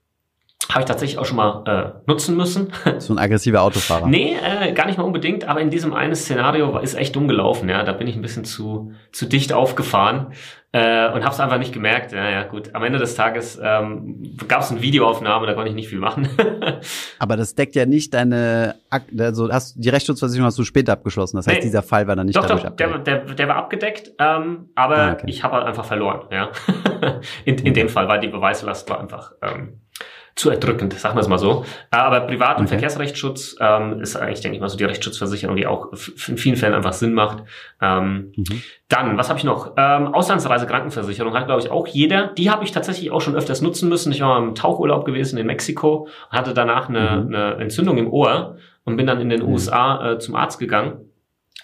Habe ich tatsächlich auch schon mal äh, nutzen müssen. [laughs] So ein aggressiver Autofahrer. nee, äh, gar nicht mal unbedingt, aber in diesem einen Szenario ist echt dumm gelaufen. Ja, da bin ich ein bisschen zu zu dicht aufgefahren äh, und habe es einfach nicht gemerkt. Ja, ja, gut. Am Ende des Tages ähm, gab es eine Videoaufnahme, da konnte ich nicht viel machen. [laughs] aber das deckt ja nicht deine, Ak also hast die Rechtsschutzversicherung hast du später abgeschlossen. Das heißt, nee, dieser Fall war dann nicht doch, dadurch doch, abgedeckt. Der, der, der war abgedeckt, ähm, aber ah, okay. ich habe halt einfach verloren. Ja, [laughs] in, in okay. dem Fall, weil die Beweislast war einfach ähm, zu erdrückend, sagen wir es mal so. Äh, aber Privat- und okay. Verkehrsrechtsschutz ähm, ist eigentlich, denke ich mal, so die Rechtsschutzversicherung, die auch in vielen Fällen einfach Sinn macht. Ähm, mhm. Dann, was habe ich noch? Ähm, Auslandsreise Krankenversicherung hat, glaube ich, auch jeder. Die habe ich tatsächlich auch schon öfters nutzen müssen. Ich war im Tauchurlaub gewesen in Mexiko, hatte danach eine, mhm. eine Entzündung im Ohr und bin dann in den mhm. USA äh, zum Arzt gegangen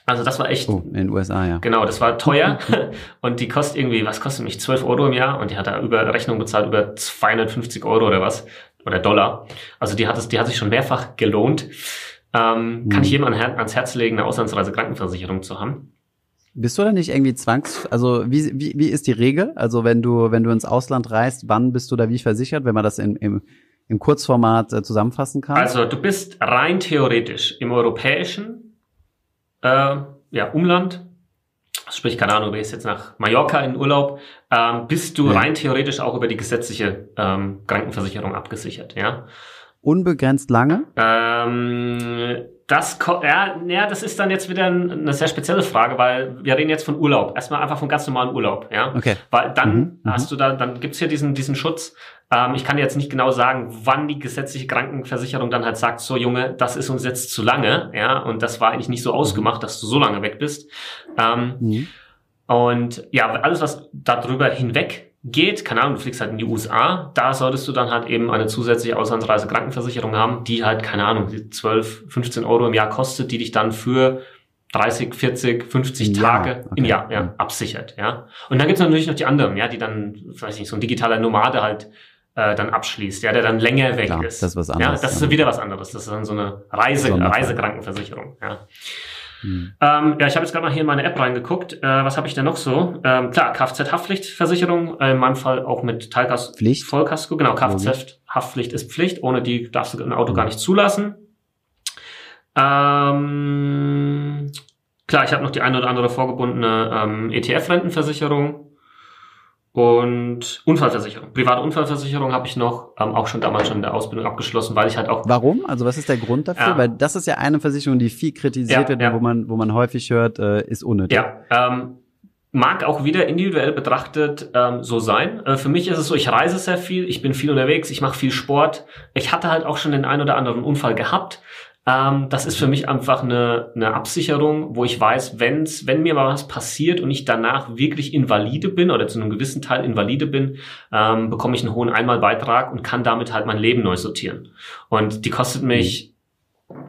also das war echt. Oh, in den USA, ja. Genau, das war teuer. [laughs] und die kostet irgendwie, was kostet mich? 12 Euro im Jahr. Und die hat da über Rechnung bezahlt über 250 Euro oder was. Oder Dollar. Also die hat es, die hat sich schon mehrfach gelohnt. Ähm, hm. Kann ich jedem ans Herz legen, eine Auslandsreise Krankenversicherung zu haben. Bist du da nicht irgendwie zwangs, also wie, wie, wie ist die Regel? Also wenn du, wenn du ins Ausland reist, wann bist du da wie versichert, wenn man das in, im, im Kurzformat äh, zusammenfassen kann? Also du bist rein theoretisch im europäischen äh, ja, Umland, sprich, keine Ahnung, du gehst jetzt nach Mallorca in Urlaub, ähm, bist du ja. rein theoretisch auch über die gesetzliche ähm, Krankenversicherung abgesichert, ja. Unbegrenzt lange? Ähm, das, ja, ja, das ist dann jetzt wieder eine sehr spezielle Frage, weil wir reden jetzt von Urlaub. Erstmal einfach von ganz normalen Urlaub, ja. Okay. Weil dann mhm, mhm. hast du da, dann gibt's hier diesen, diesen Schutz. Ähm, ich kann jetzt nicht genau sagen, wann die gesetzliche Krankenversicherung dann halt sagt, so Junge, das ist uns jetzt zu lange, ja, und das war eigentlich nicht so ausgemacht, dass du so lange weg bist. Ähm, mhm. Und ja, alles, was darüber hinweg geht, keine Ahnung, du fliegst halt in die USA, da solltest du dann halt eben eine zusätzliche Auslandsreise Krankenversicherung haben, die halt, keine Ahnung, 12, 15 Euro im Jahr kostet, die dich dann für 30, 40, 50 Tage okay. im Jahr ja, absichert, ja. Und dann gibt's natürlich noch die anderen, ja, die dann, weiß ich nicht, so ein digitaler Nomade halt äh, dann abschließt, ja, der dann länger weg Klar, ist. Das ist was anderes. Ja, das ist wieder was anderes. Das ist dann so eine Reise, Reisekrankenversicherung, ja. Hm. Ähm, ja, ich habe jetzt gerade mal hier in meine App reingeguckt. Äh, was habe ich denn noch so? Ähm, klar, Kfz-Haftpflichtversicherung, äh, in meinem Fall auch mit Teilkasko, Pflicht? Vollkasko. Genau, Kfz-Haftpflicht ist Pflicht. Ohne die darfst du ein Auto mhm. gar nicht zulassen. Ähm, klar, ich habe noch die eine oder andere vorgebundene ähm, ETF-Rentenversicherung. Und Unfallversicherung. Private Unfallversicherung habe ich noch, ähm, auch schon damals schon in der Ausbildung abgeschlossen, weil ich halt auch. Warum? Also was ist der Grund dafür? Ja. Weil das ist ja eine Versicherung, die viel kritisiert ja, wird, ja. wo man, wo man häufig hört, äh, ist unnötig. Ja, ähm, mag auch wieder individuell betrachtet ähm, so sein. Äh, für mich ist es so, ich reise sehr viel, ich bin viel unterwegs, ich mache viel Sport. Ich hatte halt auch schon den ein oder anderen Unfall gehabt. Ähm, das ist für mich einfach eine, eine Absicherung, wo ich weiß, wenn's, wenn mir mal was passiert und ich danach wirklich invalide bin oder zu einem gewissen Teil invalide bin, ähm, bekomme ich einen hohen Einmalbeitrag und kann damit halt mein Leben neu sortieren. Und die kostet mich,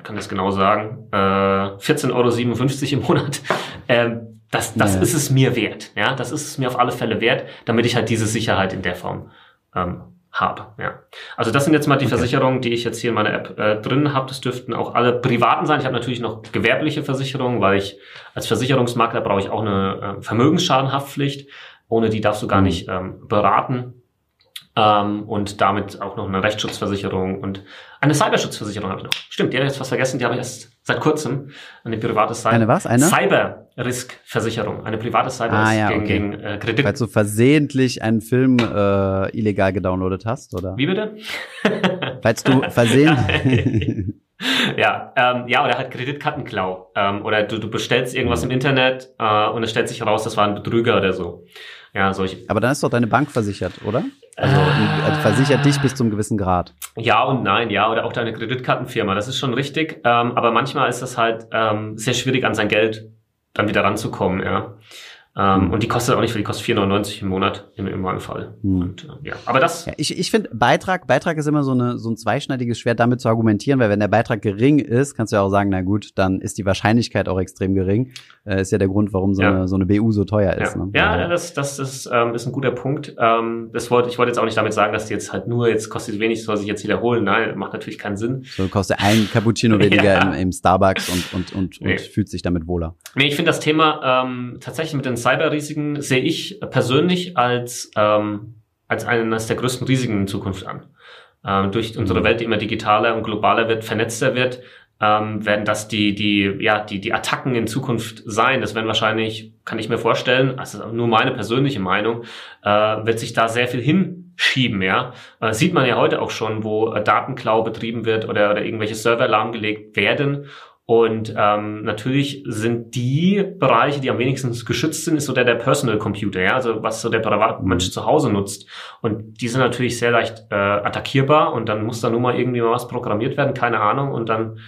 kann das genau sagen, äh, 14,57 Euro im Monat. Ähm, das das ja. ist es mir wert. Ja, das ist es mir auf alle Fälle wert, damit ich halt diese Sicherheit in der Form ähm, habe. Ja. Also das sind jetzt mal die okay. Versicherungen, die ich jetzt hier in meiner App äh, drin habe. Das dürften auch alle privaten sein. Ich habe natürlich noch gewerbliche Versicherungen, weil ich als Versicherungsmakler brauche ich auch eine äh, Vermögensschadenhaftpflicht. Ohne die darfst du gar mhm. nicht ähm, beraten. Ähm, und damit auch noch eine Rechtsschutzversicherung und eine Cyberschutzversicherung habe ich noch. Stimmt, die habe ich jetzt fast vergessen, die habe ich erst seit kurzem. Eine private Cyber. Eine was? Eine? Cyber-Risk-Versicherung. Eine private cyber ah, ja, gegen, okay. gegen äh, Kredit. Falls du versehentlich einen Film äh, illegal gedownloadet hast, oder? Wie bitte? [laughs] Falls du versehentlich... [laughs] ja, ähm, ja, oder halt Kreditkartenklau. Ähm, oder du, du bestellst irgendwas im Internet äh, und es stellt sich heraus, das war ein Betrüger oder so. Ja, solche. Aber dann ist doch deine Bank versichert, oder? Also, also versichert dich bis zum gewissen Grad. Ja und nein, ja, oder auch deine Kreditkartenfirma, das ist schon richtig. Ähm, aber manchmal ist das halt ähm, sehr schwierig, an sein Geld dann wieder ranzukommen, ja. Ähm, mhm. Und die kostet auch nicht viel, die kostet 4,99 im Monat im, im Fall. Mhm. Und, äh, ja. Aber das. Ja, ich ich finde, Beitrag, Beitrag ist immer so, eine, so ein zweischneidiges Schwert damit zu argumentieren, weil wenn der Beitrag gering ist, kannst du ja auch sagen, na gut, dann ist die Wahrscheinlichkeit auch extrem gering. Äh, ist ja der Grund, warum so, ja. eine, so eine BU so teuer ist. Ja, ne? ja das, das ist, ähm, ist ein guter Punkt. Ähm, das wollte, ich wollte jetzt auch nicht damit sagen, dass die jetzt halt nur, jetzt kostet wenig, soll sich jetzt wiederholen. Nein, macht natürlich keinen Sinn. So kostet ein Cappuccino [laughs] weniger im, im, Starbucks und, und, und, nee. und fühlt sich damit wohler. Nee, ich finde das Thema ähm, tatsächlich mit den Cyberrisiken sehe ich persönlich als, ähm, als eines der größten Risiken in Zukunft an. ähm, durch unsere mhm. Welt, die immer digitaler und globaler wird, vernetzter wird, ähm, werden das die, die, ja, die, die Attacken in Zukunft sein. Das werden wahrscheinlich, kann ich mir vorstellen, also nur meine persönliche Meinung, äh, wird sich da sehr viel hinschieben, ja. Äh, sieht man ja heute auch schon, wo Datenklau betrieben wird oder, oder irgendwelche Server lahmgelegt werden. Und ähm, natürlich sind die Bereiche, die am wenigsten geschützt sind, ist so der der Personal Computer, ja, also was so der Privatmensch zu Hause nutzt. Und die sind natürlich sehr leicht äh, attackierbar und dann muss da nur mal irgendwie mal was programmiert werden, keine Ahnung. Und dann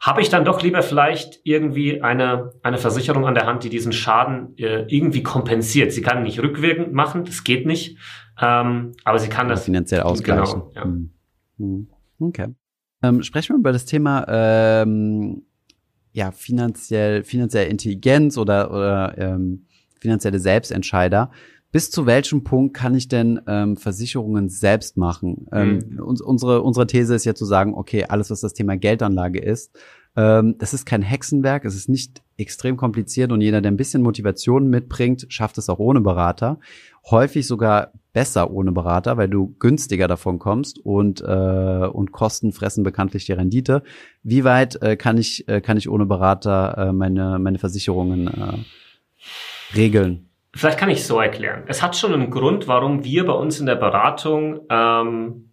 habe ich dann doch lieber vielleicht irgendwie eine, eine Versicherung an der Hand, die diesen Schaden äh, irgendwie kompensiert. Sie kann nicht rückwirkend machen, das geht nicht, ähm, aber sie kann das finanziell ausgleichen. Genau, ja. Hm. Hm. Okay. Ähm, sprechen wir über das Thema ähm, ja finanziell finanzielle Intelligenz oder oder ähm, finanzielle Selbstentscheider bis zu welchem Punkt kann ich denn ähm, Versicherungen selbst machen? Ähm, mhm. uns, unsere, unsere These ist ja zu sagen, okay, alles, was das Thema Geldanlage ist, ähm, das ist kein Hexenwerk, es ist nicht extrem kompliziert und jeder, der ein bisschen Motivation mitbringt, schafft es auch ohne Berater. Häufig sogar besser ohne Berater, weil du günstiger davon kommst und äh, und Kosten fressen bekanntlich die Rendite. Wie weit äh, kann ich äh, kann ich ohne Berater äh, meine meine Versicherungen äh, regeln? Vielleicht kann ich es so erklären. Es hat schon einen Grund, warum wir bei uns in der Beratung ähm,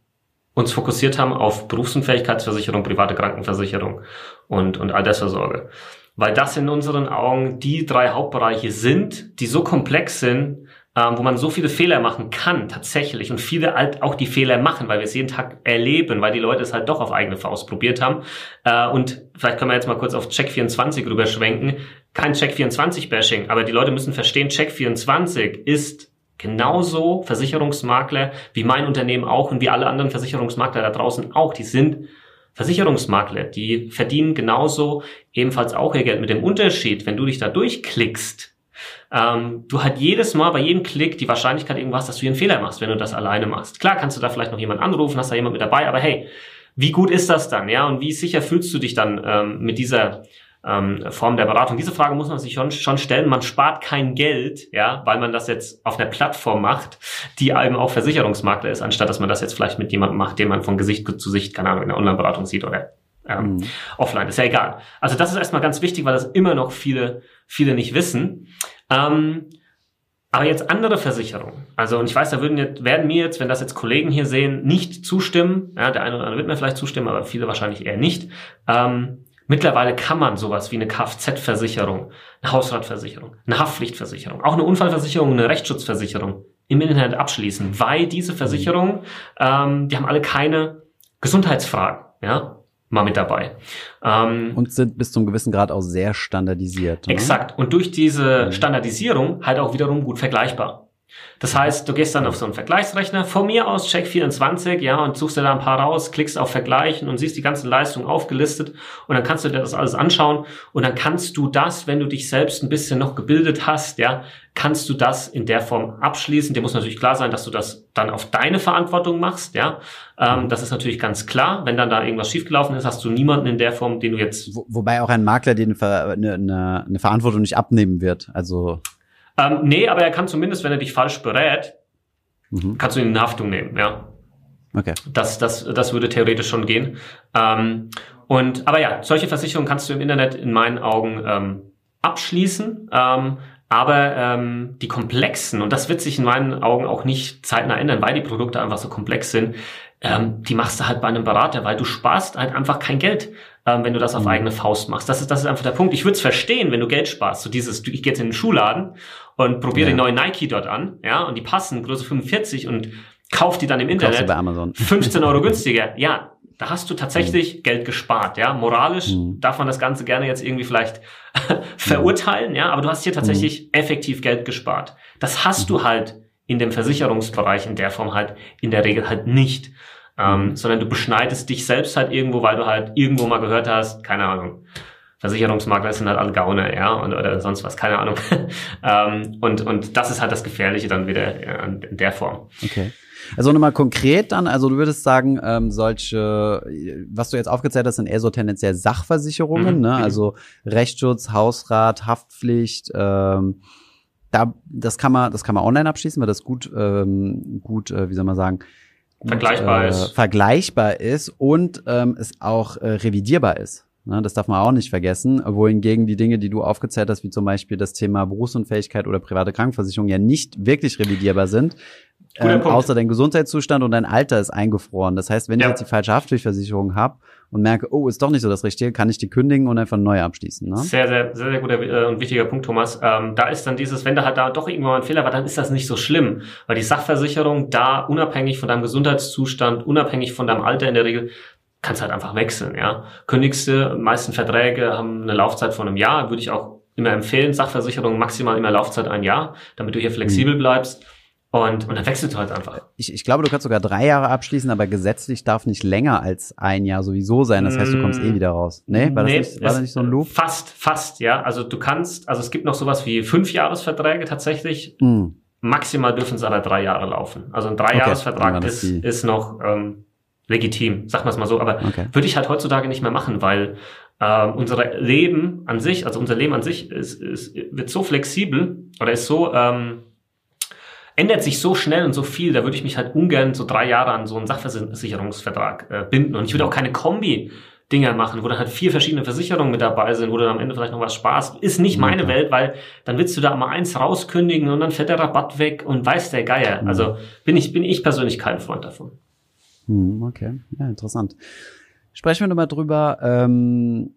uns fokussiert haben auf Berufsunfähigkeitsversicherung, private Krankenversicherung und, und Altersvorsorge. Weil das in unseren Augen die drei Hauptbereiche sind, die so komplex sind, ähm, wo man so viele Fehler machen kann tatsächlich und viele halt auch die Fehler machen, weil wir es jeden Tag erleben, weil die Leute es halt doch auf eigene Faust probiert haben. Äh, und vielleicht können wir jetzt mal kurz auf Check24 rüberschwenken. Kein Check24-Bashing, aber die Leute müssen verstehen, Check24 ist genauso Versicherungsmakler wie mein Unternehmen auch und wie alle anderen Versicherungsmakler da draußen auch. Die sind Versicherungsmakler, die verdienen genauso ebenfalls auch ihr Geld mit dem Unterschied, wenn du dich da durchklickst, ähm, du halt jedes Mal bei jedem Klick die Wahrscheinlichkeit irgendwas, dass du hier einen Fehler machst, wenn du das alleine machst. Klar kannst du da vielleicht noch jemanden anrufen, hast da jemand mit dabei, aber hey, wie gut ist das dann, ja? Und wie sicher fühlst du dich dann ähm, mit dieser ähm, Form der Beratung? Diese Frage muss man sich schon, schon stellen. Man spart kein Geld, ja, weil man das jetzt auf einer Plattform macht, die eben auch Versicherungsmakler ist, anstatt dass man das jetzt vielleicht mit jemandem macht, den man von Gesicht zu Sicht, keine Ahnung, in der Online-Beratung sieht oder ähm, mhm. offline. Ist ja egal. Also das ist erstmal ganz wichtig, weil das immer noch viele, viele nicht wissen. Ähm, aber jetzt andere Versicherungen. Also, und ich weiß, da würden jetzt, werden mir jetzt, wenn das jetzt Kollegen hier sehen, nicht zustimmen. Ja, der eine oder andere wird mir vielleicht zustimmen, aber viele wahrscheinlich eher nicht. Ähm, mittlerweile kann man sowas wie eine Kfz-Versicherung, eine Hausratversicherung, eine Haftpflichtversicherung, auch eine Unfallversicherung, eine Rechtsschutzversicherung im Internet abschließen, weil diese Versicherungen, ähm, die haben alle keine Gesundheitsfragen. Ja, mal mit dabei. Ähm, und sind bis zum gewissen Grad auch sehr standardisiert. Ne? Exakt. Und durch diese mhm. Standardisierung halt auch wiederum gut vergleichbar. Das heißt, du gehst dann auf so einen Vergleichsrechner, von mir aus Check24, ja, und suchst dir da ein paar raus, klickst auf Vergleichen und siehst die ganzen Leistungen aufgelistet und dann kannst du dir das alles anschauen und dann kannst du das, wenn du dich selbst ein bisschen noch gebildet hast, ja, kannst du das in der Form abschließen. Dir muss natürlich klar sein, dass du das dann auf deine Verantwortung machst, ja. Ähm, das ist natürlich ganz klar. Wenn dann da irgendwas schiefgelaufen ist, hast du niemanden in der Form, den du jetzt. Wo, wobei auch ein Makler dir eine, eine, eine Verantwortung nicht abnehmen wird. Also ähm, nee, aber er kann zumindest, wenn er dich falsch berät, mhm. kannst du ihn in Haftung nehmen, ja. Okay. Das, das, das würde theoretisch schon gehen. Ähm, und, aber ja, solche Versicherungen kannst du im Internet in meinen Augen ähm, abschließen. Ähm, aber ähm, die komplexen, und das wird sich in meinen Augen auch nicht zeitnah ändern, weil die Produkte einfach so komplex sind, ähm, die machst du halt bei einem Berater, weil du sparst halt einfach kein Geld, ähm, wenn du das auf mhm. eigene Faust machst. Das ist, das ist einfach der Punkt. Ich würde es verstehen, wenn du Geld sparst. So dieses, ich gehe jetzt in den Schuhladen und probiere ja. den neuen Nike dort an, ja, und die passen, Größe 45 und kauf die dann im Internet. bei Amazon. [laughs] 15 Euro günstiger. Ja, da hast du tatsächlich mhm. Geld gespart, ja. Moralisch mhm. darf man das Ganze gerne jetzt irgendwie vielleicht [laughs] verurteilen, ja, aber du hast hier tatsächlich mhm. effektiv Geld gespart. Das hast du mhm. halt in dem Versicherungsbereich in der Form halt in der Regel halt nicht. Ähm, mhm. sondern du beschneidest dich selbst halt irgendwo, weil du halt irgendwo mal gehört hast, keine Ahnung, Versicherungsmakler sind halt alle Gauner, ja, und, oder sonst was, keine Ahnung. [laughs] ähm, und, und das ist halt das Gefährliche dann wieder ja, in der Form. Okay. Also nochmal konkret dann, also du würdest sagen, ähm, solche, was du jetzt aufgezählt hast, sind eher so tendenziell Sachversicherungen, mhm. ne? Mhm. Also Rechtsschutz, Hausrat, Haftpflicht, ähm, da, das kann man, das kann man online abschließen, weil das gut, ähm, gut, äh, wie soll man sagen, vergleichbar und, äh, ist. vergleichbar ist und ähm, es auch äh, revidierbar ist. Ne, das darf man auch nicht vergessen. Wohingegen die Dinge, die du aufgezählt hast, wie zum Beispiel das Thema Berufsunfähigkeit oder private Krankenversicherung, ja nicht wirklich revidierbar sind. Ähm, außer dein Gesundheitszustand und dein Alter ist eingefroren. Das heißt, wenn ja. ich jetzt die falsche Haftpflichtversicherung habe und merke, oh, ist doch nicht so das Richtige, kann ich die kündigen und einfach neu abschließen. Ne? Sehr, sehr, sehr, sehr guter äh, und wichtiger Punkt, Thomas. Ähm, da ist dann dieses, wenn da halt da doch irgendwann mal ein Fehler war, dann ist das nicht so schlimm, weil die Sachversicherung da unabhängig von deinem Gesundheitszustand, unabhängig von deinem Alter in der Regel, kannst halt einfach wechseln, ja. Kündigste, meisten Verträge haben eine Laufzeit von einem Jahr, würde ich auch immer empfehlen, Sachversicherung maximal immer Laufzeit ein Jahr, damit du hier flexibel mhm. bleibst. Und, und dann wechselt du halt einfach. Ich, ich glaube, du kannst sogar drei Jahre abschließen, aber gesetzlich darf nicht länger als ein Jahr sowieso sein. Das heißt, du kommst eh wieder raus. Nee, war, nee, das, nicht, war das nicht so ein Loop? Fast, fast, ja. Also du kannst, also es gibt noch sowas wie Fünfjahresverträge tatsächlich. Mhm. Maximal dürfen es aber drei Jahre laufen. Also ein Dreijahresvertrag okay, ist, ist noch ähm, legitim, sag mal es mal so. Aber okay. würde ich halt heutzutage nicht mehr machen, weil äh, unser Leben an sich, also unser Leben an sich ist, ist, wird so flexibel oder ist so ähm, ändert sich so schnell und so viel, da würde ich mich halt ungern so drei Jahre an so einen Sachversicherungsvertrag äh, binden. Und ich würde auch keine Kombi Dinger machen, wo dann halt vier verschiedene Versicherungen mit dabei sind, wo dann am Ende vielleicht noch was sparst, ist nicht meine okay. Welt, weil dann willst du da mal eins rauskündigen und dann fährt der Rabatt weg und weiß der Geier. Mhm. Also bin ich, bin ich persönlich kein Freund davon. Mhm, okay, ja, interessant. Sprechen wir nochmal drüber, ähm,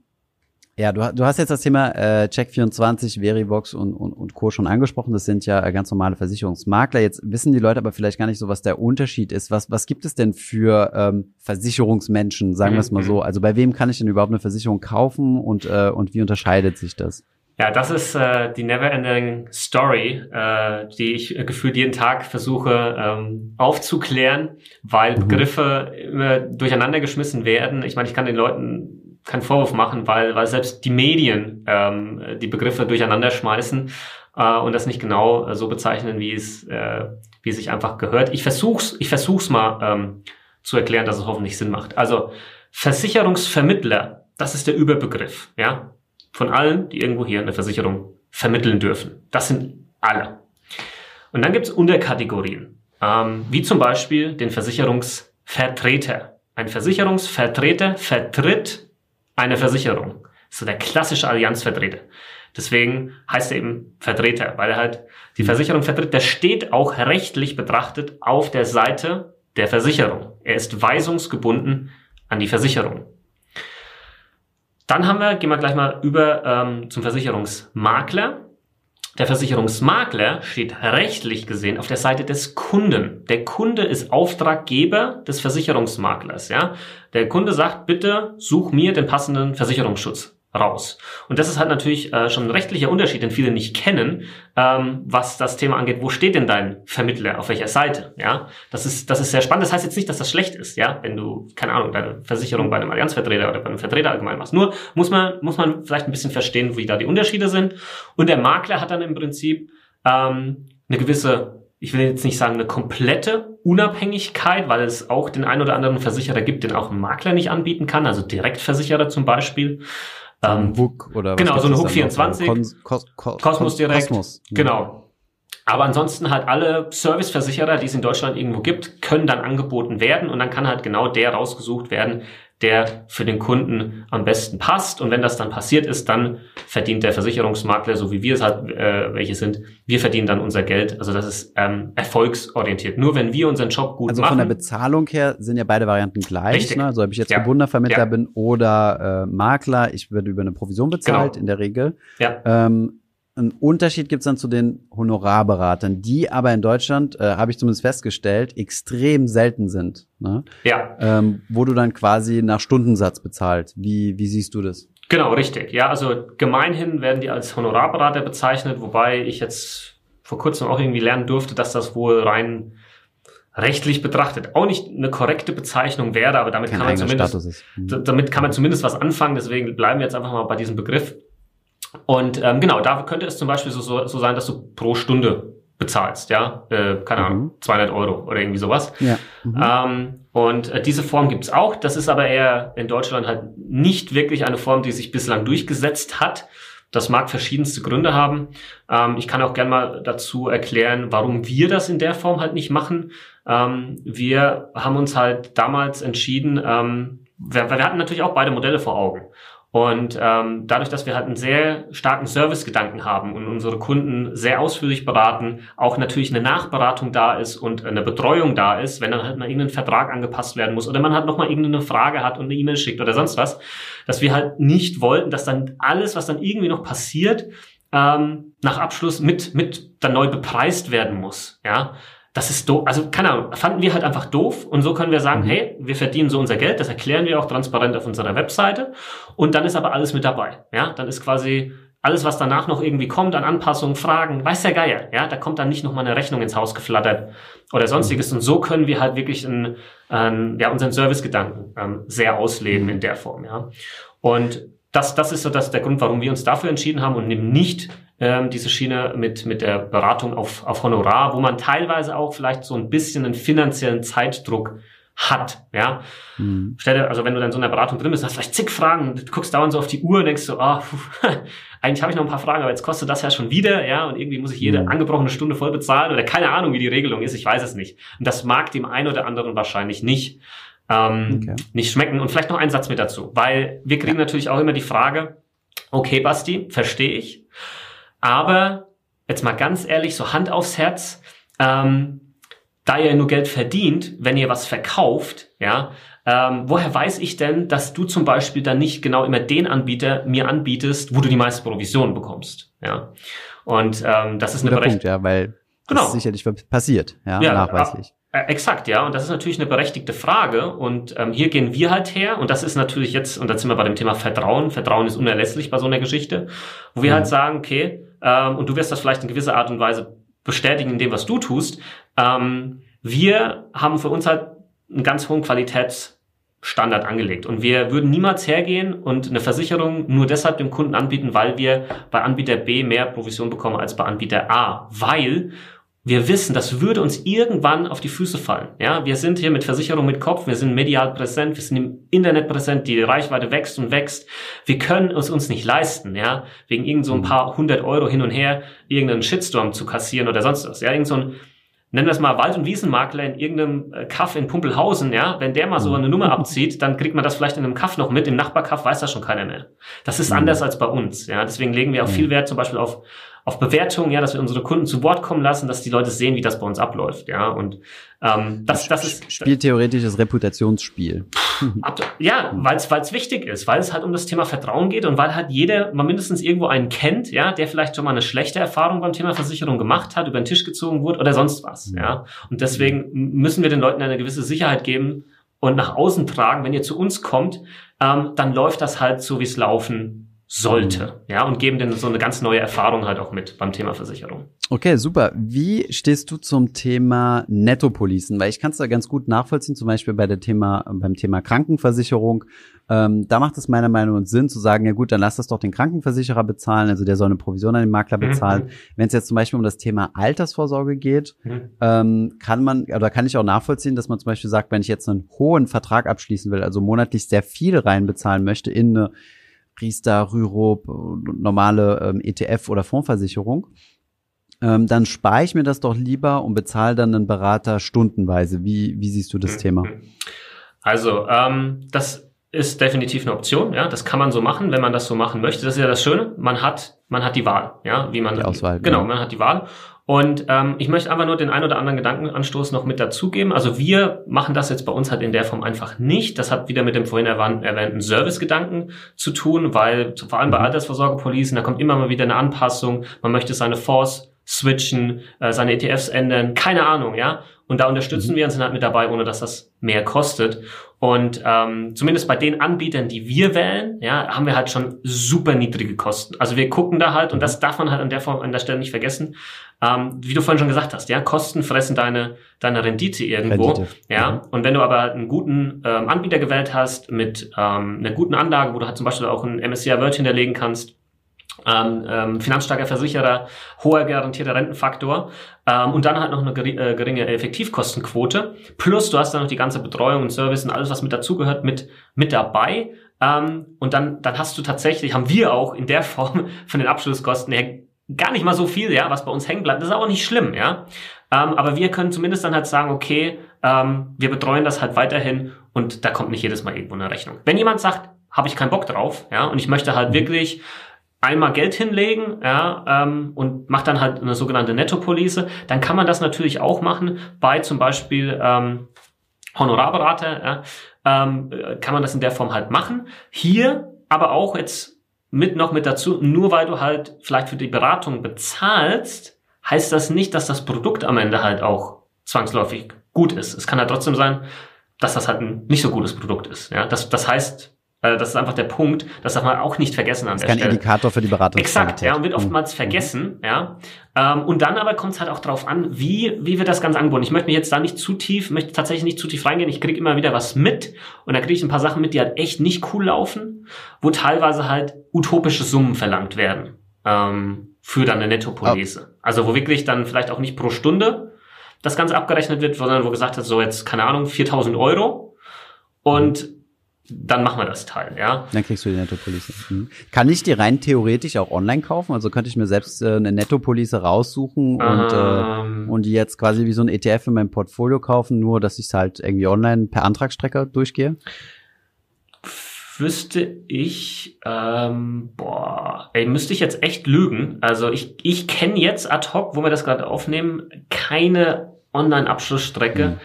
ja, du, du hast jetzt das Thema äh, Check24, Verivox und, und, und Co. schon angesprochen. Das sind ja äh, ganz normale Versicherungsmakler. Jetzt wissen die Leute aber vielleicht gar nicht so, was der Unterschied ist. Was, was gibt es denn für ähm, Versicherungsmenschen, sagen wir es mal so? Mhm. Also bei wem kann ich denn überhaupt eine Versicherung kaufen und, äh, und wie unterscheidet sich das? Ja, das ist äh, die Neverending Story, äh, die ich äh, gefühlt jeden Tag versuche ähm, aufzuklären, weil mhm. Begriffe immer durcheinander geschmissen werden. Ich meine, ich kann den Leuten keinen Vorwurf machen, weil, weil selbst die Medien ähm, die Begriffe durcheinander schmeißen äh, und das nicht genau äh, so bezeichnen, wie es, äh, wie es sich einfach gehört. Ich versuch's, ich versuch's mal ähm, zu erklären, dass es hoffentlich Sinn macht. Also Versicherungsvermittler, das ist der Überbegriff, ja, von allen, die irgendwo hier eine Versicherung vermitteln dürfen. Das sind alle. Und dann gibt's Unterkategorien, ähm, wie zum Beispiel den Versicherungsvertreter. Ein Versicherungsvertreter vertritt eine Versicherung. So der klassische Allianzvertreter. Deswegen heißt er eben Vertreter, weil er halt die Versicherung vertritt. Der steht auch rechtlich betrachtet auf der Seite der Versicherung. Er ist weisungsgebunden an die Versicherung. Dann haben wir, gehen wir gleich mal über ähm, zum Versicherungsmakler. Der Versicherungsmakler steht rechtlich gesehen auf der Seite des Kunden. Der Kunde ist Auftraggeber des Versicherungsmaklers, ja. Der Kunde sagt, bitte such mir den passenden Versicherungsschutz raus. Und das ist halt natürlich äh, schon ein rechtlicher Unterschied, den viele nicht kennen, ähm, was das Thema angeht. Wo steht denn dein Vermittler? Auf welcher Seite? Ja, das ist das ist sehr spannend. Das heißt jetzt nicht, dass das schlecht ist, ja, wenn du keine Ahnung deine Versicherung bei einem Allianzvertreter oder bei einem Vertreter allgemein machst. Nur muss man muss man vielleicht ein bisschen verstehen, wie da die Unterschiede sind. Und der Makler hat dann im Prinzip ähm, eine gewisse ich will jetzt nicht sagen eine komplette Unabhängigkeit, weil es auch den einen oder anderen Versicherer gibt, den auch ein Makler nicht anbieten kann, also Direktversicherer zum Beispiel. Ähm, WUK oder Genau, so eine HUK 24. Kos Kos Kos Kosmos direkt. Kosmos. Genau. Aber ansonsten halt alle Serviceversicherer, die es in Deutschland irgendwo gibt, können dann angeboten werden und dann kann halt genau der rausgesucht werden, der für den Kunden am besten passt. Und wenn das dann passiert ist, dann verdient der Versicherungsmakler, so wie wir es halt äh, welche sind, wir verdienen dann unser Geld. Also das ist ähm, erfolgsorientiert. Nur wenn wir unseren Job gut also machen. Also von der Bezahlung her sind ja beide Varianten gleich. Richtig. Ne? Also ob ich jetzt ja. gebundener Vermittler ja. bin oder äh, Makler, ich werde über eine Provision bezahlt genau. in der Regel. Ja. Ähm, ein Unterschied gibt's dann zu den Honorarberatern, die aber in Deutschland, äh, habe ich zumindest festgestellt, extrem selten sind. Ne? Ja. Ähm, wo du dann quasi nach Stundensatz bezahlt. Wie, wie siehst du das? Genau, richtig. Ja, also gemeinhin werden die als Honorarberater bezeichnet, wobei ich jetzt vor kurzem auch irgendwie lernen durfte, dass das wohl rein rechtlich betrachtet auch nicht eine korrekte Bezeichnung wäre, aber damit Kein kann man zumindest, mhm. damit kann man zumindest was anfangen. Deswegen bleiben wir jetzt einfach mal bei diesem Begriff. Und ähm, genau, da könnte es zum Beispiel so, so, so sein, dass du pro Stunde bezahlst, ja, äh, keine Ahnung, mhm. 200 Euro oder irgendwie sowas. Ja. Mhm. Ähm, und äh, diese Form gibt's auch. Das ist aber eher in Deutschland halt nicht wirklich eine Form, die sich bislang durchgesetzt hat. Das mag verschiedenste Gründe haben. Ähm, ich kann auch gerne mal dazu erklären, warum wir das in der Form halt nicht machen. Ähm, wir haben uns halt damals entschieden, ähm, wir, wir hatten natürlich auch beide Modelle vor Augen. Und ähm, dadurch, dass wir halt einen sehr starken Servicegedanken haben und unsere Kunden sehr ausführlich beraten, auch natürlich eine Nachberatung da ist und eine Betreuung da ist, wenn dann halt mal irgendein Vertrag angepasst werden muss oder man halt nochmal irgendeine Frage hat und eine E-Mail schickt oder sonst was, dass wir halt nicht wollten, dass dann alles, was dann irgendwie noch passiert, ähm, nach Abschluss mit, mit dann neu bepreist werden muss. Ja, das ist doof. Also, keine Ahnung, fanden wir halt einfach doof. Und so können wir sagen, mhm. hey, wir verdienen so unser Geld. Das erklären wir auch transparent auf unserer Webseite. Und dann ist aber alles mit dabei. Ja, dann ist quasi alles, was danach noch irgendwie kommt an Anpassungen, Fragen, weiß der Geier. Ja, da kommt dann nicht nochmal eine Rechnung ins Haus geflattert oder sonstiges. Mhm. Und so können wir halt wirklich in, ähm, ja, unseren Servicegedanken ähm, sehr ausleben in der Form. Ja. Und das, das ist so das, der Grund, warum wir uns dafür entschieden haben und eben nicht ähm, diese Schiene mit, mit der Beratung auf, auf Honorar, wo man teilweise auch vielleicht so ein bisschen einen finanziellen Zeitdruck hat, ja. Mhm. Stell dir, also wenn du dann so in der Beratung drin bist, hast vielleicht zig Fragen, du guckst dauernd so auf die Uhr und denkst so, ah, oh, [laughs] eigentlich habe ich noch ein paar Fragen, aber jetzt kostet das ja schon wieder, ja, und irgendwie muss ich jede mhm. angebrochene Stunde voll bezahlen oder keine Ahnung, wie die Regelung ist, ich weiß es nicht. Und das mag dem einen oder anderen wahrscheinlich nicht ähm, okay. nicht schmecken. Und vielleicht noch ein Satz mit dazu, weil wir kriegen natürlich auch immer die Frage, okay, Basti, verstehe ich, aber jetzt mal ganz ehrlich, so Hand aufs Herz, ähm, da ihr nur Geld verdient, wenn ihr was verkauft, ja, ähm, woher weiß ich denn, dass du zum Beispiel dann nicht genau immer den Anbieter mir anbietest, wo du die meiste Provision bekommst, ja? Und ähm, das ist Guter eine Punkt, ja, weil genau. das sicherlich passiert, ja, ja nachweislich. Äh, exakt, ja. Und das ist natürlich eine berechtigte Frage. Und ähm, hier gehen wir halt her. Und das ist natürlich jetzt, und da sind wir bei dem Thema Vertrauen. Vertrauen ist unerlässlich bei so einer Geschichte, wo wir mhm. halt sagen, okay, ähm, und du wirst das vielleicht in gewisser Art und Weise bestätigen in dem, was du tust. Ähm, wir haben für uns halt einen ganz hohen Qualitätsstandard angelegt. Und wir würden niemals hergehen und eine Versicherung nur deshalb dem Kunden anbieten, weil wir bei Anbieter B mehr Provision bekommen als bei Anbieter A. Weil wir wissen, das würde uns irgendwann auf die Füße fallen. Ja, wir sind hier mit Versicherung mit Kopf, wir sind medial präsent, wir sind im Internet präsent, die Reichweite wächst und wächst. Wir können es uns nicht leisten, ja, wegen irgend so ein paar hundert Euro hin und her irgendeinen Shitstorm zu kassieren oder sonst was. Ja, irgend so ein nennen wir es mal Wald- und Wiesenmakler in irgendeinem äh, Kaff in Pumpelhausen, ja, wenn der mal so eine Nummer abzieht, dann kriegt man das vielleicht in einem Kaff noch mit, im Nachbarkaff weiß das schon keiner mehr. Das ist mhm. anders als bei uns, ja, deswegen legen wir auch viel Wert zum Beispiel auf auf Bewertungen, ja, dass wir unsere Kunden zu Wort kommen lassen, dass die Leute sehen, wie das bei uns abläuft, ja. Und ähm, das, das ist spieltheoretisches Reputationsspiel. Ja, weil es weil es wichtig ist, weil es halt um das Thema Vertrauen geht und weil halt jeder mal mindestens irgendwo einen kennt, ja, der vielleicht schon mal eine schlechte Erfahrung beim Thema Versicherung gemacht hat, über den Tisch gezogen wurde oder sonst was, ja. Und deswegen müssen wir den Leuten eine gewisse Sicherheit geben und nach außen tragen, wenn ihr zu uns kommt, ähm, dann läuft das halt so, wie es laufen sollte. Mhm. Ja, und geben denen so eine ganz neue Erfahrung halt auch mit beim Thema Versicherung. Okay, super. Wie stehst du zum Thema Nettopolicen? Weil ich kann es da ganz gut nachvollziehen, zum Beispiel bei der Thema, beim Thema Krankenversicherung. Ähm, da macht es meiner Meinung nach Sinn zu sagen, ja gut, dann lass das doch den Krankenversicherer bezahlen, also der soll eine Provision an den Makler mhm. bezahlen. Mhm. Wenn es jetzt zum Beispiel um das Thema Altersvorsorge geht, mhm. ähm, kann man, oder kann ich auch nachvollziehen, dass man zum Beispiel sagt, wenn ich jetzt einen hohen Vertrag abschließen will, also monatlich sehr viel reinbezahlen möchte in eine Riester, Rürup, normale ähm, ETF oder Fondsversicherung, ähm, dann spare ich mir das doch lieber und bezahle dann einen Berater stundenweise. Wie, wie siehst du das Thema? Also, ähm, das ist definitiv eine Option, ja. Das kann man so machen, wenn man das so machen möchte. Das ist ja das Schöne. Man hat, man hat die Wahl, ja, wie man. Die Auswahl. Genau, ja. man hat die Wahl. Und ähm, ich möchte einfach nur den ein oder anderen Gedankenanstoß noch mit dazugeben. Also wir machen das jetzt bei uns halt in der Form einfach nicht. Das hat wieder mit dem vorhin erwähnten Servicegedanken zu tun, weil vor allem bei mhm. Altersvorsorgepolicen, da kommt immer mal wieder eine Anpassung. Man möchte seine Force switchen, äh, seine ETFs ändern, keine Ahnung, ja. Und da unterstützen mhm. wir uns dann halt mit dabei, ohne dass das mehr kostet. Und ähm, zumindest bei den Anbietern, die wir wählen, ja, haben wir halt schon super niedrige Kosten. Also wir gucken da halt, und das darf man halt an der Form, an der Stelle nicht vergessen, ähm, wie du vorhin schon gesagt hast, ja, Kosten fressen deine, deine Rendite irgendwo. Rendite. Ja. Mhm. Und wenn du aber einen guten ähm, Anbieter gewählt hast mit ähm, einer guten Anlage, wo du halt zum Beispiel auch ein MSCI Word hinterlegen kannst, ähm, ähm, finanzstarker Versicherer, hoher garantierter Rentenfaktor ähm, und dann halt noch eine äh, geringe Effektivkostenquote. Plus du hast dann noch die ganze Betreuung und Service und alles, was mit dazugehört, mit, mit dabei. Ähm, und dann, dann hast du tatsächlich, haben wir auch in der [laughs] Form von den Abschlusskosten her gar nicht mal so viel, ja, was bei uns hängen bleibt. Das ist auch nicht schlimm, ja. Ähm, aber wir können zumindest dann halt sagen, okay, ähm, wir betreuen das halt weiterhin und da kommt nicht jedes Mal irgendwo eine Rechnung. Wenn jemand sagt, habe ich keinen Bock drauf, ja, und ich möchte halt mhm. wirklich einmal Geld hinlegen ja, ähm, und macht dann halt eine sogenannte Nettopolice, dann kann man das natürlich auch machen bei zum Beispiel ähm, Honorarberater, ja, ähm, kann man das in der Form halt machen. Hier aber auch jetzt mit noch mit dazu, nur weil du halt vielleicht für die Beratung bezahlst, heißt das nicht, dass das Produkt am Ende halt auch zwangsläufig gut ist. Es kann halt trotzdem sein, dass das halt ein nicht so gutes Produkt ist. Ja, das, das heißt, das ist einfach der Punkt, das darf man auch nicht vergessen an das der Stelle. Ist kein Indikator für die Beratung. Exakt, ja, und wird oftmals mhm. vergessen, ja. Ähm, und dann aber kommt es halt auch darauf an, wie, wie wird das Ganze angeboten. Ich möchte mich jetzt da nicht zu tief, möchte tatsächlich nicht zu tief reingehen. Ich kriege immer wieder was mit und da kriege ich ein paar Sachen mit, die halt echt nicht cool laufen, wo teilweise halt utopische Summen verlangt werden ähm, für dann eine Nettopolice. Oh. Also wo wirklich dann vielleicht auch nicht pro Stunde das Ganze abgerechnet wird, sondern wo gesagt hat, so jetzt, keine Ahnung, 4000 Euro und dann machen wir das Teil, ja. Dann kriegst du die Nettopolice. Mhm. Kann ich die rein theoretisch auch online kaufen? Also könnte ich mir selbst äh, eine Nettopolice raussuchen und, ähm, äh, und die jetzt quasi wie so ein ETF in meinem Portfolio kaufen, nur dass ich es halt irgendwie online per Antragstrecker durchgehe? Wüsste ich, ähm, boah, ey, müsste ich jetzt echt lügen. Also ich, ich kenne jetzt ad hoc, wo wir das gerade aufnehmen, keine Online-Abschlussstrecke. Mhm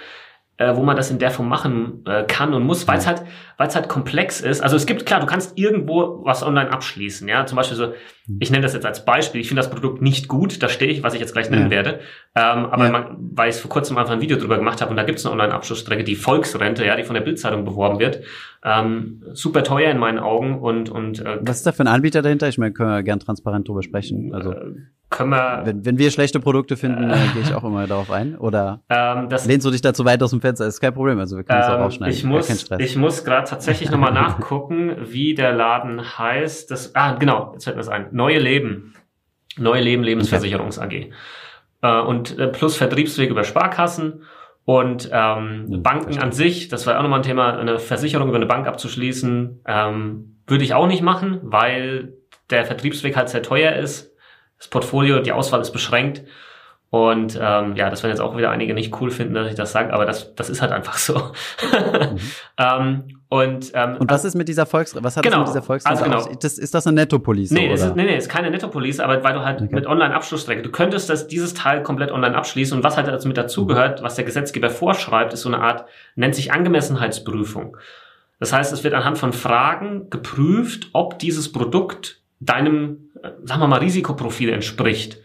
äh, wo man das in der Form machen äh, kann und muss, weil es halt, weil es halt komplex ist. Also es gibt klar, du kannst irgendwo was online abschließen, ja, zum Beispiel so. Ich nenne das jetzt als Beispiel. Ich finde das Produkt nicht gut, da stehe ich, was ich jetzt gleich nennen ja. werde. Ähm, aber ja. man, weil ich vor kurzem einfach ein Video drüber gemacht habe und da gibt es eine Online-Abschlussstrecke, die Volksrente, ja, die von der Bildzeitung beworben wird. Ähm, super teuer in meinen Augen und und äh, was ist da für ein Anbieter dahinter? Ich meine, können wir gern transparent drüber sprechen. Also äh, können wir. Wenn, wenn wir schlechte Produkte finden, äh, gehe ich auch immer darauf ein. Oder ähm, das, lehnst du dich dazu weit aus dem Fenster? Das ist kein Problem. Also wir können es ähm, auch rausschneiden. Ich muss, ich muss gerade tatsächlich nochmal [laughs] nachgucken, wie der Laden heißt. Das, ah, genau, jetzt fällt mir das ein. Neue Leben. Neue Leben Lebensversicherungs AG. Äh, und äh, plus Vertriebsweg über Sparkassen. Und ähm, Banken verstehe. an sich, das war auch nochmal ein Thema, eine Versicherung über eine Bank abzuschließen, ähm, würde ich auch nicht machen, weil der Vertriebsweg halt sehr teuer ist das Portfolio, die Auswahl ist beschränkt. Und ähm, ja, das werden jetzt auch wieder einige nicht cool finden, dass ich das sage, aber das, das ist halt einfach so. mhm. [laughs] ähm, und, ähm, und was ist mit dieser Volks was hat genau, das mit dieser Volksrente also genau. Das, ist das eine Nettopolice? Nee, Ist, nee, nee, ist keine Nettopolice, aber weil du halt okay. mit Online-Abschlussstrecke, du könntest das, dieses Teil komplett online abschließen und was halt dazu mit dazugehört, was der Gesetzgeber vorschreibt, ist so eine Art, nennt sich Angemessenheitsprüfung. Das heißt, es wird anhand von Fragen geprüft, ob dieses Produkt deinem, äh, sagen wir mal, Risikoprofil entspricht.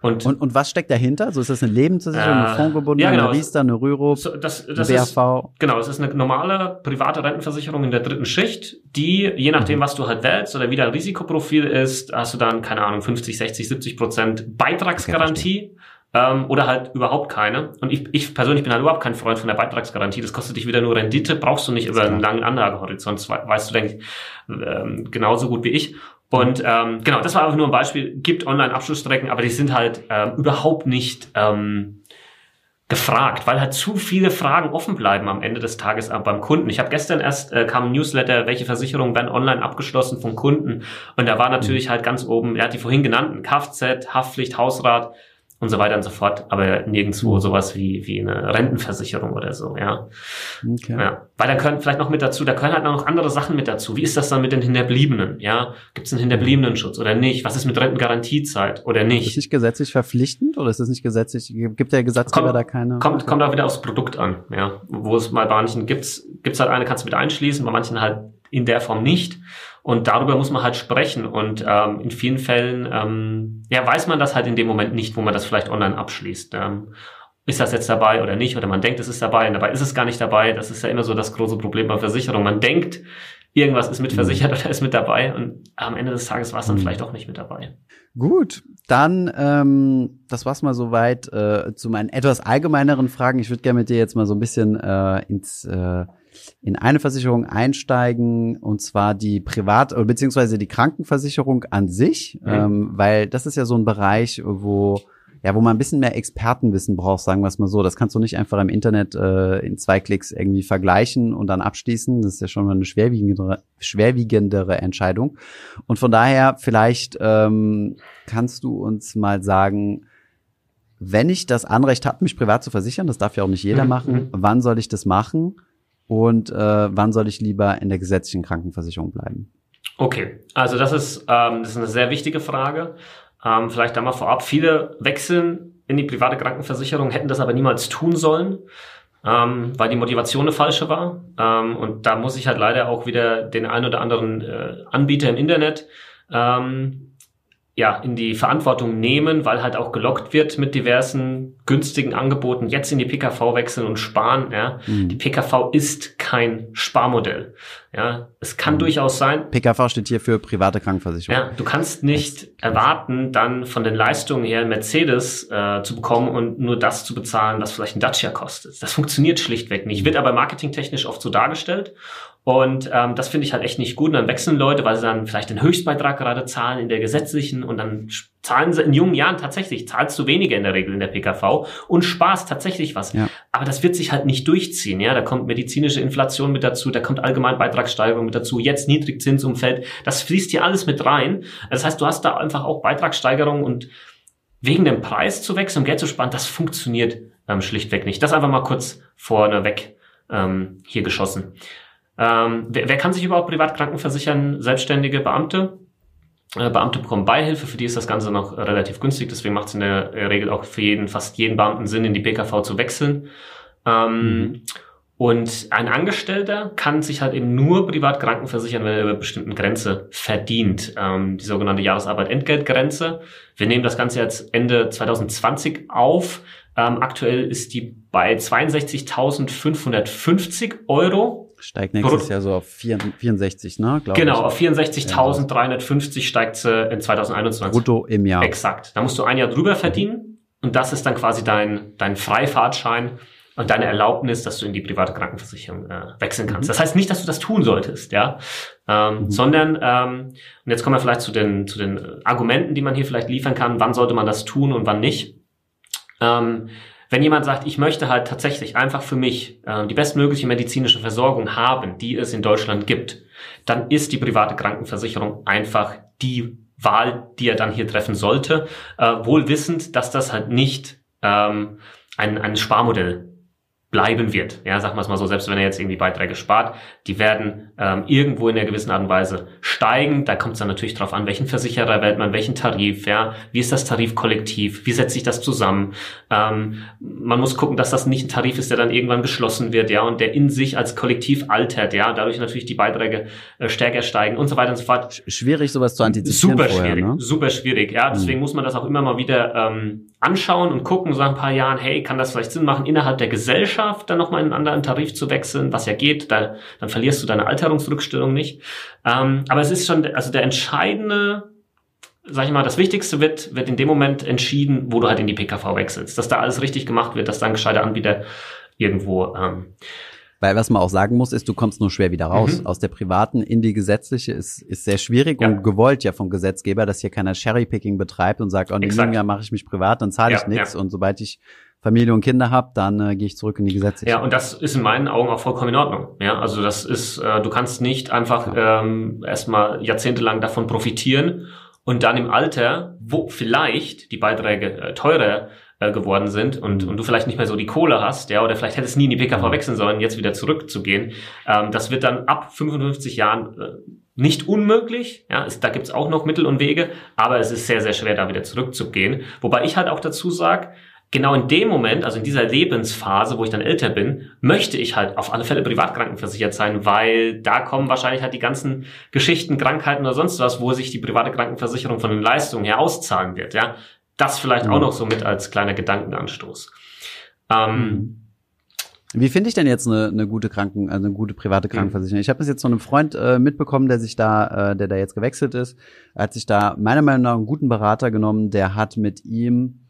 Und, und, und was steckt dahinter? So also ist das eine Lebensversicherung, äh, eine Fondgebundene, ja, genau. eine Riester, eine Rürup, so, das, das eine BAV? Ist, genau, es ist eine normale private Rentenversicherung in der dritten Schicht, die, je nachdem, mhm. was du halt wählst oder wie dein Risikoprofil ist, hast du dann, keine Ahnung, 50, 60, 70 Prozent Beitragsgarantie. Okay, ähm, oder halt überhaupt keine. Und ich, ich persönlich bin halt überhaupt kein Freund von der Beitragsgarantie. Das kostet dich wieder nur Rendite, brauchst du nicht über einen langen Anlagehorizont. weißt du, denke ich, ähm, genauso gut wie ich. Und ähm, genau, das war einfach nur ein Beispiel. Gibt Online-Abschlussstrecken, aber die sind halt ähm, überhaupt nicht ähm, gefragt, weil halt zu viele Fragen offen bleiben am Ende des Tages beim Kunden. Ich habe gestern erst äh, kam ein Newsletter, welche Versicherungen werden online abgeschlossen vom Kunden und da war natürlich mhm. halt ganz oben, er hat die vorhin genannten Kfz, Haftpflicht, Hausrat, und so weiter und so fort, aber nirgendwo mhm. sowas wie, wie eine Rentenversicherung oder so, ja. Okay. ja. Weil da können vielleicht noch mit dazu, da können halt noch andere Sachen mit dazu. Wie ist das dann mit den Hinterbliebenen, ja? Gibt es einen Hinterbliebenenschutz oder nicht? Was ist mit Rentengarantiezeit oder nicht? Ist das nicht gesetzlich verpflichtend oder ist das nicht gesetzlich, gibt der Gesetzgeber kommt, da keine? Kommt, kommt auch wieder aufs Produkt an, ja. Wo es mal bei manchen gibt's, gibt's halt eine, kannst du mit einschließen, bei manchen halt in der Form nicht. Und darüber muss man halt sprechen. Und ähm, in vielen Fällen ähm, ja, weiß man das halt in dem Moment nicht, wo man das vielleicht online abschließt. Ähm, ist das jetzt dabei oder nicht? Oder man denkt, es ist dabei und dabei ist es gar nicht dabei. Das ist ja immer so das große Problem bei Versicherung. Man denkt, irgendwas ist mit mhm. versichert oder ist mit dabei und am Ende des Tages war es dann mhm. vielleicht auch nicht mit dabei. Gut, dann ähm, das war's mal soweit äh, zu meinen etwas allgemeineren Fragen. Ich würde gerne mit dir jetzt mal so ein bisschen äh, ins äh, in eine Versicherung einsteigen und zwar die Privat- oder beziehungsweise die Krankenversicherung an sich, mhm. ähm, weil das ist ja so ein Bereich, wo ja, wo man ein bisschen mehr Expertenwissen braucht, sagen wir es mal so. Das kannst du nicht einfach im Internet äh, in zwei Klicks irgendwie vergleichen und dann abschließen. Das ist ja schon mal eine schwerwiegendere, schwerwiegendere Entscheidung. Und von daher, vielleicht ähm, kannst du uns mal sagen, wenn ich das Anrecht habe, mich privat zu versichern, das darf ja auch nicht jeder mhm. machen, mhm. wann soll ich das machen und äh, wann soll ich lieber in der gesetzlichen Krankenversicherung bleiben? Okay, also das ist, ähm, das ist eine sehr wichtige Frage. Ähm, vielleicht da mal vorab. Viele wechseln in die private Krankenversicherung, hätten das aber niemals tun sollen, ähm, weil die Motivation eine falsche war. Ähm, und da muss ich halt leider auch wieder den ein oder anderen äh, Anbieter im Internet ähm, ja, in die Verantwortung nehmen, weil halt auch gelockt wird mit diversen günstigen Angeboten, jetzt in die PKV wechseln und sparen. Ja. Mhm. Die PKV ist kein Sparmodell. Ja. Es kann mhm. durchaus sein. PKV steht hier für private Krankenversicherung. Ja, du kannst nicht erwarten, dann von den Leistungen her Mercedes äh, zu bekommen und nur das zu bezahlen, was vielleicht ein Dacia kostet. Das funktioniert schlichtweg nicht. Wird aber marketingtechnisch oft so dargestellt. Und ähm, das finde ich halt echt nicht gut. Und dann wechseln Leute, weil sie dann vielleicht den Höchstbeitrag gerade zahlen in der gesetzlichen und dann zahlen sie in jungen Jahren tatsächlich, zahlst du weniger in der Regel in der PKV und sparst tatsächlich was. Ja. Aber das wird sich halt nicht durchziehen. Ja, Da kommt medizinische Inflation mit dazu, da kommt allgemein Beitragssteigerung mit dazu, jetzt Niedrigzinsumfeld. Das fließt hier alles mit rein. Das heißt, du hast da einfach auch Beitragssteigerung und wegen dem Preis zu wechseln, um Geld zu sparen, das funktioniert ähm, schlichtweg nicht. Das einfach mal kurz vorneweg ähm, hier geschossen. Ähm, wer, wer kann sich überhaupt privat krankenversichern? Selbstständige Beamte. Äh, Beamte bekommen Beihilfe, für die ist das Ganze noch relativ günstig, deswegen macht es in der Regel auch für jeden, fast jeden Beamten Sinn, in die PKV zu wechseln. Ähm, mhm. Und ein Angestellter kann sich halt eben nur privat krankenversichern, wenn er über bestimmten Grenze verdient. Ähm, die sogenannte Jahresarbeit-Entgeltgrenze. Wir nehmen das Ganze jetzt Ende 2020 auf. Ähm, aktuell ist die bei 62.550 Euro Steigt nächstes Brut Jahr so auf 64, ne? Glaub genau, ich. auf 64.350 steigt sie in 2021. Brutto im Jahr. Exakt. Da musst du ein Jahr drüber verdienen und das ist dann quasi dein, dein Freifahrtschein und deine Erlaubnis, dass du in die private Krankenversicherung äh, wechseln kannst. Mhm. Das heißt nicht, dass du das tun solltest, ja, ähm, mhm. sondern ähm, und jetzt kommen wir vielleicht zu den zu den Argumenten, die man hier vielleicht liefern kann. Wann sollte man das tun und wann nicht? Ähm, wenn jemand sagt, ich möchte halt tatsächlich einfach für mich äh, die bestmögliche medizinische Versorgung haben, die es in Deutschland gibt, dann ist die private Krankenversicherung einfach die Wahl, die er dann hier treffen sollte, äh, wohl wissend, dass das halt nicht ähm, ein, ein Sparmodell bleiben wird. Ja, sag mal es mal so, selbst wenn er jetzt irgendwie Beiträge spart, die werden ähm, irgendwo in einer gewissen Art und Weise steigen. Da kommt es dann natürlich drauf an, welchen Versicherer wählt man, welchen Tarif, ja, wie ist das Tarifkollektiv, wie setzt sich das zusammen. Ähm, man muss gucken, dass das nicht ein Tarif ist, der dann irgendwann beschlossen wird, ja, und der in sich als Kollektiv altert, ja, dadurch natürlich die Beiträge äh, stärker steigen und so weiter und so fort. Schwierig, sowas zu antizipieren. Super vorher, schwierig, ne? super schwierig, ja. Deswegen hm. muss man das auch immer mal wieder ähm, anschauen und gucken, so ein paar Jahren, hey, kann das vielleicht Sinn machen, innerhalb der Gesellschaft dann nochmal in einen anderen Tarif zu wechseln, was ja geht, da, dann verlierst du deine Alterungsrückstellung nicht. Ähm, aber es ist schon, also der entscheidende, sag ich mal, das Wichtigste wird, wird in dem Moment entschieden, wo du halt in die PKV wechselst. Dass da alles richtig gemacht wird, dass da ein gescheiter Anbieter irgendwo ähm, weil was man auch sagen muss, ist, du kommst nur schwer wieder raus. Mhm. Aus der privaten in die gesetzliche ist, ist sehr schwierig ja. und gewollt ja vom Gesetzgeber, dass hier keiner Cherrypicking betreibt und sagt, oh, in dem Jahr mache ich mich privat, dann zahle ich ja, nichts. Ja. Und sobald ich Familie und Kinder habe, dann äh, gehe ich zurück in die gesetzliche. Ja, und das ist in meinen Augen auch vollkommen in Ordnung. Ja, also das ist, äh, du kannst nicht einfach ähm, erstmal jahrzehntelang davon profitieren und dann im Alter, wo vielleicht die Beiträge äh, teurer äh, geworden sind und, und du vielleicht nicht mehr so die Kohle hast, ja, oder vielleicht hättest nie in die PKV mhm. wechseln sollen, jetzt wieder zurückzugehen. Ähm, das wird dann ab 55 Jahren äh, nicht unmöglich, ja, es, da gibt's auch noch Mittel und Wege, aber es ist sehr, sehr schwer, da wieder zurückzugehen. Wobei ich halt auch dazu sage, genau in dem Moment, also in dieser Lebensphase, wo ich dann älter bin, möchte ich halt auf alle Fälle privat krankenversichert sein, weil da kommen wahrscheinlich halt die ganzen Geschichten, Krankheiten oder sonst was, wo sich die private Krankenversicherung von den Leistungen her auszahlen wird. Ja, das vielleicht auch noch so mit als kleiner Gedankenanstoß. Ähm, mhm. wie finde ich denn jetzt eine, eine gute Kranken, also eine gute private mhm. Krankenversicherung? Ich habe das jetzt von einem Freund äh, mitbekommen, der sich da, äh, der da jetzt gewechselt ist. Er hat sich da meiner Meinung nach einen guten Berater genommen, der hat mit ihm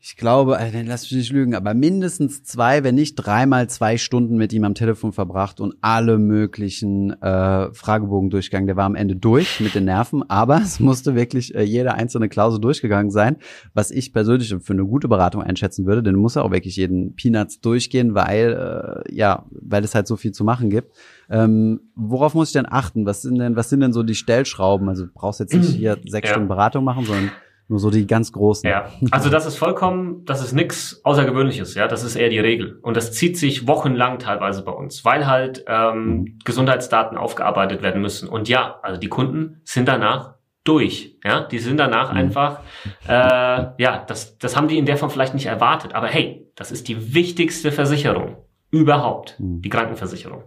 ich glaube, äh, lass mich nicht lügen, aber mindestens zwei, wenn nicht dreimal zwei Stunden mit ihm am Telefon verbracht und alle möglichen äh, Fragebogen durchgegangen. Der war am Ende durch mit den Nerven, aber [laughs] es musste wirklich äh, jede einzelne Klausel durchgegangen sein, was ich persönlich für eine gute Beratung einschätzen würde, denn du musst ja auch wirklich jeden Peanuts durchgehen, weil äh, ja, weil es halt so viel zu machen gibt. Ähm, worauf muss ich denn achten? Was sind denn, was sind denn so die Stellschrauben? Also du brauchst jetzt nicht [clears throat] hier sechs ja. Stunden Beratung machen, sondern nur so die ganz großen. Ja, also das ist vollkommen, das ist nichts Außergewöhnliches, ja, das ist eher die Regel. Und das zieht sich wochenlang teilweise bei uns, weil halt ähm, mhm. Gesundheitsdaten aufgearbeitet werden müssen. Und ja, also die Kunden sind danach durch, ja, die sind danach mhm. einfach, äh, ja, das, das haben die in der Form vielleicht nicht erwartet. Aber hey, das ist die wichtigste Versicherung überhaupt, mhm. die Krankenversicherung.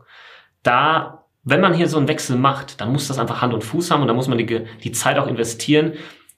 Da wenn man hier so einen Wechsel macht, dann muss das einfach Hand und Fuß haben und dann muss man die, die Zeit auch investieren,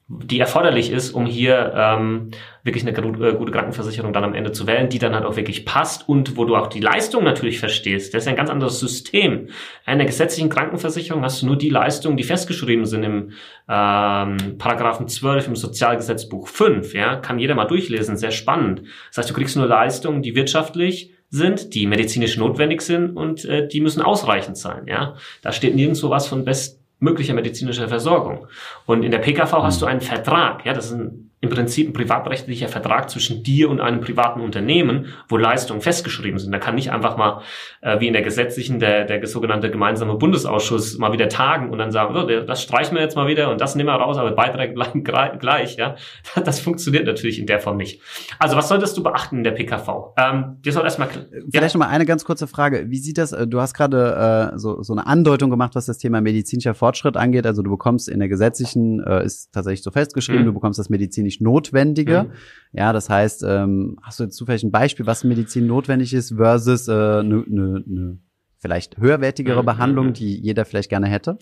die erforderlich ist, um hier ähm, wirklich eine äh, gute Krankenversicherung dann am Ende zu wählen, die dann halt auch wirklich passt und wo du auch die Leistung natürlich verstehst. Das ist ein ganz anderes System. In der gesetzlichen Krankenversicherung hast du nur die Leistungen, die festgeschrieben sind im ähm, Paragraphen 12 im Sozialgesetzbuch 5. Ja, kann jeder mal durchlesen, sehr spannend. Das heißt, du kriegst nur Leistungen, die wirtschaftlich sind, die medizinisch notwendig sind und äh, die müssen ausreichend sein. Ja, da steht nirgendwo was von best möglicher medizinischer Versorgung. Und in der PKV hast du einen Vertrag, ja, das ist ein im Prinzip ein privatrechtlicher Vertrag zwischen dir und einem privaten Unternehmen, wo Leistungen festgeschrieben sind. Da kann nicht einfach mal, äh, wie in der gesetzlichen, der, der sogenannte gemeinsame Bundesausschuss mal wieder tagen und dann sagen, oh, das streichen wir jetzt mal wieder und das nehmen wir raus, aber Beiträge bleiben [laughs] gleich. Ja, [laughs] Das funktioniert natürlich in der Form nicht. Also was solltest du beachten in der PKV? Ähm, dir soll erstmal Vielleicht ja. noch mal eine ganz kurze Frage. Wie sieht das, äh, du hast gerade äh, so, so eine Andeutung gemacht, was das Thema medizinischer Fortschritt angeht. Also du bekommst in der gesetzlichen, äh, ist tatsächlich so festgeschrieben, mhm. du bekommst das medizinisch medizinisch Notwendige. Mhm. Ja, das heißt, ähm, hast du jetzt zufällig ein Beispiel, was Medizin notwendig ist versus eine äh, ne, ne, ne vielleicht höherwertigere mhm. Behandlung, mhm. die jeder vielleicht gerne hätte?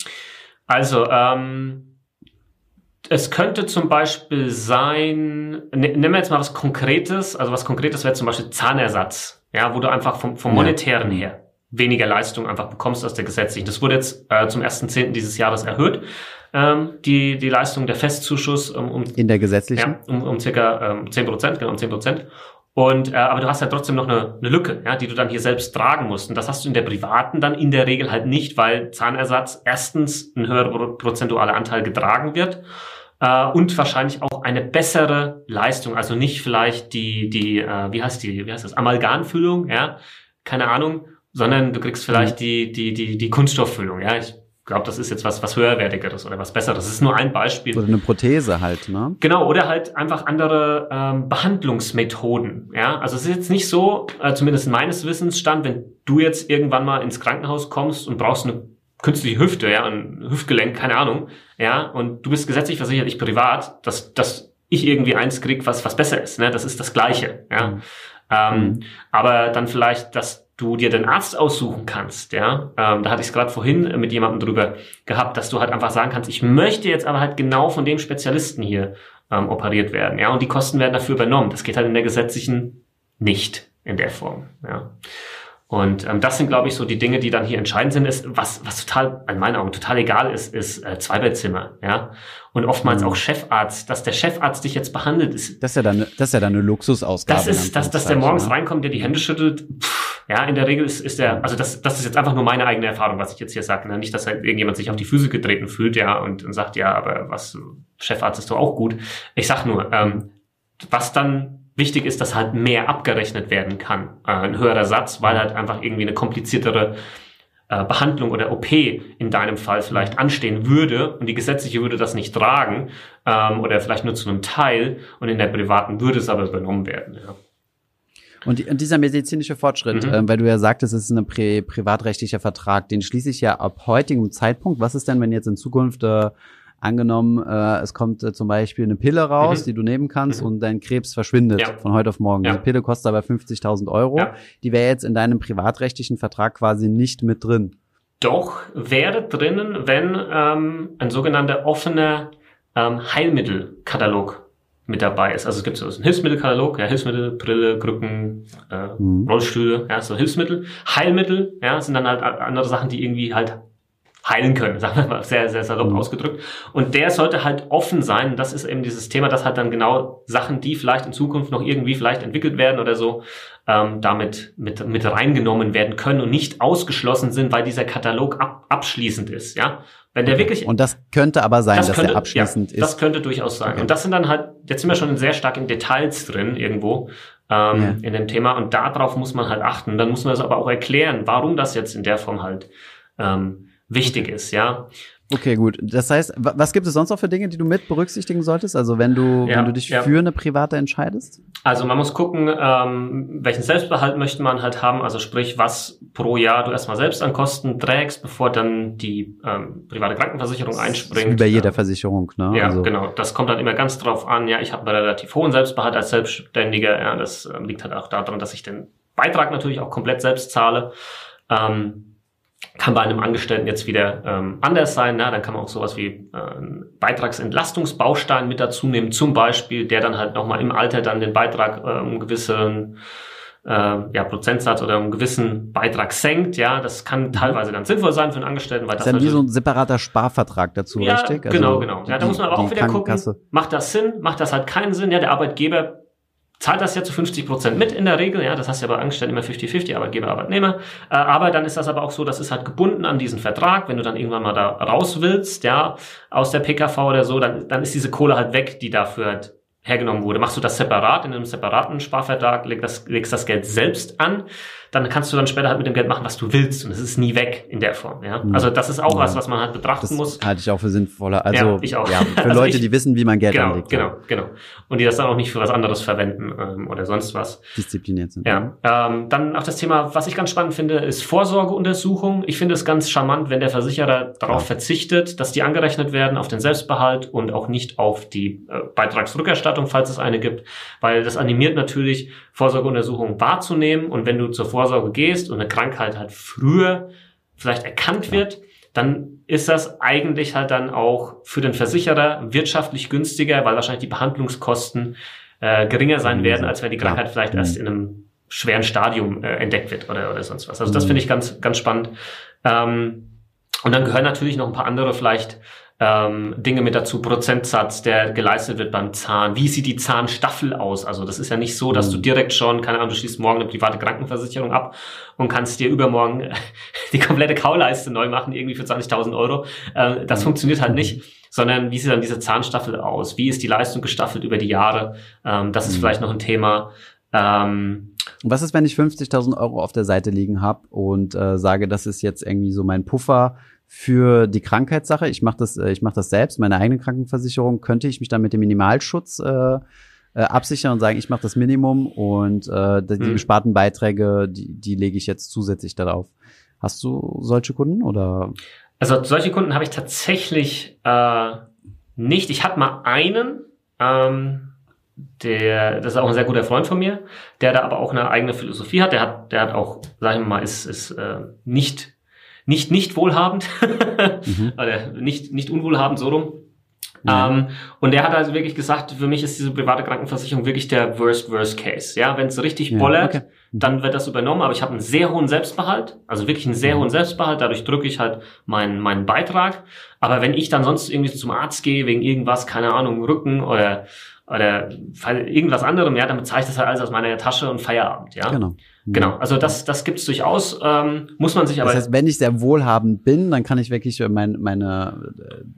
Also, ähm, es könnte zum Beispiel sein, ne, nehmen wir jetzt mal was Konkretes, also was Konkretes wäre zum Beispiel Zahnersatz, ja, wo du einfach vom, vom Monetären ja. her weniger Leistung einfach bekommst als der gesetzlichen. Das wurde jetzt äh, zum 1.10. dieses Jahres erhöht ähm, die, die Leistung, der Festzuschuss um, um in der gesetzlichen ja, um, um circa ähm, 10 Prozent, genau um 10 Prozent. Und äh, aber du hast ja trotzdem noch eine, eine Lücke, ja, die du dann hier selbst tragen musst. Und das hast du in der privaten dann in der Regel halt nicht, weil Zahnersatz erstens ein höherer prozentualer Anteil getragen wird äh, und wahrscheinlich auch eine bessere Leistung. Also nicht vielleicht die die äh, wie heißt die wie heißt das Amalgamfüllung, ja, keine Ahnung, sondern du kriegst vielleicht mhm. die die die die Kunststofffüllung, ja. Ich glaube, das ist jetzt was, was höherwertigeres oder was besseres. Das ist nur ein Beispiel. Oder eine Prothese halt, ne? Genau, oder halt einfach andere ähm, Behandlungsmethoden. Ja, also es ist jetzt nicht so, äh, zumindest meines Wissensstand, wenn du jetzt irgendwann mal ins Krankenhaus kommst und brauchst eine künstliche Hüfte, ja, ein Hüftgelenk, keine Ahnung, ja, und du bist gesetzlich versichert, ich privat, dass, dass ich irgendwie eins krieg, was, was besser ist, ne? Das ist das Gleiche, ja. Mhm. Ähm, mhm. Aber dann vielleicht, dass du dir den Arzt aussuchen kannst, ja, ähm, da hatte ich es gerade vorhin mit jemandem drüber gehabt, dass du halt einfach sagen kannst, ich möchte jetzt aber halt genau von dem Spezialisten hier ähm, operiert werden, ja, und die Kosten werden dafür übernommen. Das geht halt in der gesetzlichen nicht in der Form, ja. Und ähm, das sind, glaube ich, so die Dinge, die dann hier entscheidend sind. Ist, was, was total, in meinen Augen, total egal ist, ist äh, Zweibettzimmer, ja. Und oftmals mhm. auch Chefarzt, dass der Chefarzt dich jetzt behandelt ist. Das ist ja dann, das ist ja dann eine Luxusausgabe. Das ist, dass, dass der morgens ne? reinkommt, der die Hände schüttelt. Pff, ja, in der Regel ist, ist der, also das, das ist jetzt einfach nur meine eigene Erfahrung, was ich jetzt hier sage. Ne? Nicht, dass halt irgendjemand sich auf die Füße getreten fühlt, ja, und, und sagt, ja, aber was, Chefarzt ist doch auch gut. Ich sag nur, ähm, was dann wichtig ist, dass halt mehr abgerechnet werden kann, äh, ein höherer Satz, weil halt einfach irgendwie eine kompliziertere äh, Behandlung oder OP in deinem Fall vielleicht anstehen würde und die gesetzliche würde das nicht tragen ähm, oder vielleicht nur zu einem Teil und in der privaten würde es aber übernommen werden. Ja. Und, und dieser medizinische Fortschritt, mhm. äh, weil du ja sagtest, es ist ein pri privatrechtlicher Vertrag, den schließe ich ja ab heutigem Zeitpunkt. Was ist denn, wenn jetzt in Zukunft äh, Angenommen, äh, es kommt äh, zum Beispiel eine Pille raus, mhm. die du nehmen kannst mhm. und dein Krebs verschwindet ja. von heute auf morgen. Ja. Die Pille kostet aber 50.000 Euro. Ja. Die wäre jetzt in deinem privatrechtlichen Vertrag quasi nicht mit drin. Doch wäre drinnen, wenn ähm, ein sogenannter offener ähm, Heilmittelkatalog mit dabei ist. Also es gibt so einen Hilfsmittelkatalog, ja, Hilfsmittel, Brille, Krücken, äh, mhm. Rollstühle, ja, so Hilfsmittel. Heilmittel, ja, sind dann halt andere Sachen, die irgendwie halt heilen können, [laughs] sagen wir mal sehr, sehr salopp mhm. ausgedrückt. Und der sollte halt offen sein. das ist eben dieses Thema, dass halt dann genau Sachen, die vielleicht in Zukunft noch irgendwie vielleicht entwickelt werden oder so, ähm, damit mit, mit reingenommen werden können und nicht ausgeschlossen sind, weil dieser Katalog ab, abschließend ist, ja. Wenn der wirklich. Und das könnte aber sein, das dass könnte, er abschließend ja, ist. Das könnte durchaus sein. Okay. Und das sind dann halt, jetzt sind wir schon sehr stark in Details drin irgendwo ähm, ja. in dem Thema. Und darauf muss man halt achten. Dann muss man das aber auch erklären, warum das jetzt in der Form halt ähm, wichtig ist, ja. Okay, gut. Das heißt, was gibt es sonst noch für Dinge, die du mit berücksichtigen solltest? Also wenn du, ja, wenn du dich ja. für eine private entscheidest? Also man muss gucken, ähm, welchen Selbstbehalt möchte man halt haben. Also sprich, was pro Jahr du erstmal selbst an Kosten trägst, bevor dann die ähm, private Krankenversicherung einspringt. Wie bei jeder Versicherung, ne? Ja, also. genau. Das kommt dann immer ganz drauf an. Ja, ich habe einen relativ hohen Selbstbehalt als Selbstständiger. Ja, das äh, liegt halt auch daran, dass ich den Beitrag natürlich auch komplett selbst zahle. Ähm, kann bei einem Angestellten jetzt wieder ähm, anders sein. Na, dann kann man auch sowas wie äh, Beitragsentlastungsbaustein mit dazu nehmen, zum Beispiel, der dann halt nochmal im Alter dann den Beitrag äh, um einen gewissen äh, ja, Prozentsatz oder um einen gewissen Beitrag senkt. Ja, das kann mhm. teilweise dann sinnvoll sein für einen Angestellten, weil das ist dann wie so ein separater Sparvertrag dazu, ja, richtig? Also genau, genau. Ja, da muss man aber auch wieder gucken, macht das Sinn, macht das halt keinen Sinn. Ja, der Arbeitgeber zahlt das ja zu 50 Prozent mit in der Regel. Ja, das heißt ja bei Angestellten immer 50-50, Arbeitgeber, Arbeitnehmer. Äh, aber dann ist das aber auch so, das ist halt gebunden an diesen Vertrag. Wenn du dann irgendwann mal da raus willst, ja, aus der PKV oder so, dann, dann ist diese Kohle halt weg, die dafür halt hergenommen wurde. Machst du das separat in einem separaten Sparvertrag, legst das, legst das Geld selbst an, dann kannst du dann später halt mit dem Geld machen, was du willst und es ist nie weg in der Form. Ja? Also das ist auch ja. was, was man halt betrachten das muss. Halte ich auch für sinnvoller. Also ja, ich auch. Ja, für [laughs] also Leute, ich, die wissen, wie man Geld genau, anlegt. Genau, genau. Und die das dann auch nicht für was anderes verwenden ähm, oder sonst was. Diszipliniert sind. Ja. Ähm, dann auch das Thema, was ich ganz spannend finde, ist Vorsorgeuntersuchung. Ich finde es ganz charmant, wenn der Versicherer darauf ja. verzichtet, dass die angerechnet werden auf den Selbstbehalt und auch nicht auf die äh, Beitragsrückerstattung, falls es eine gibt, weil das animiert natürlich Vorsorgeuntersuchungen wahrzunehmen und wenn du zur Vorsorge gehst und eine Krankheit halt früher vielleicht erkannt wird, dann ist das eigentlich halt dann auch für den Versicherer wirtschaftlich günstiger, weil wahrscheinlich die Behandlungskosten äh, geringer sein mhm. werden, als wenn die Krankheit vielleicht mhm. erst in einem schweren Stadium äh, entdeckt wird oder, oder sonst was. Also das mhm. finde ich ganz, ganz spannend. Ähm, und dann gehören natürlich noch ein paar andere vielleicht ähm, Dinge mit dazu, Prozentsatz, der geleistet wird beim Zahn. Wie sieht die Zahnstaffel aus? Also das ist ja nicht so, dass du mhm. direkt schon, keine Ahnung, du schließt morgen eine private Krankenversicherung ab und kannst dir übermorgen [laughs] die komplette Kauleiste neu machen, irgendwie für 20.000 Euro. Äh, das mhm. funktioniert halt nicht sondern wie sieht dann diese Zahnstaffel aus? Wie ist die Leistung gestaffelt über die Jahre? Ähm, das ist mhm. vielleicht noch ein Thema. Ähm, was ist, wenn ich 50.000 Euro auf der Seite liegen habe und äh, sage, das ist jetzt irgendwie so mein Puffer für die Krankheitssache. Ich mache das, äh, ich mache das selbst. Meine eigene Krankenversicherung könnte ich mich dann mit dem Minimalschutz äh, äh, absichern und sagen, ich mache das Minimum und äh, die mhm. gesparten Beiträge, die, die lege ich jetzt zusätzlich darauf. Hast du solche Kunden oder? Also solche Kunden habe ich tatsächlich äh, nicht. Ich hatte mal einen, ähm, der, das ist auch ein sehr guter Freund von mir, der da aber auch eine eigene Philosophie hat. Der hat, der hat auch, sagen wir mal, ist, ist äh, nicht nicht nicht wohlhabend mhm. [laughs] oder nicht nicht unwohlhabend so rum. Ja. Ähm, und er hat also wirklich gesagt, für mich ist diese private Krankenversicherung wirklich der worst worst case. Ja, wenn es richtig ja, bollert, okay. mhm. dann wird das übernommen. Aber ich habe einen sehr hohen Selbstbehalt, also wirklich einen sehr mhm. hohen Selbstbehalt. Dadurch drücke ich halt meinen meinen Beitrag. Aber wenn ich dann sonst irgendwie zum Arzt gehe wegen irgendwas, keine Ahnung, Rücken oder oder irgendwas anderem, ja, dann bezahle ich das halt alles aus meiner Tasche und Feierabend, ja. Genau. Genau, also das, das gibt's durchaus, ähm, muss man sich aber. Das heißt, wenn ich sehr wohlhabend bin, dann kann ich wirklich mein, meine,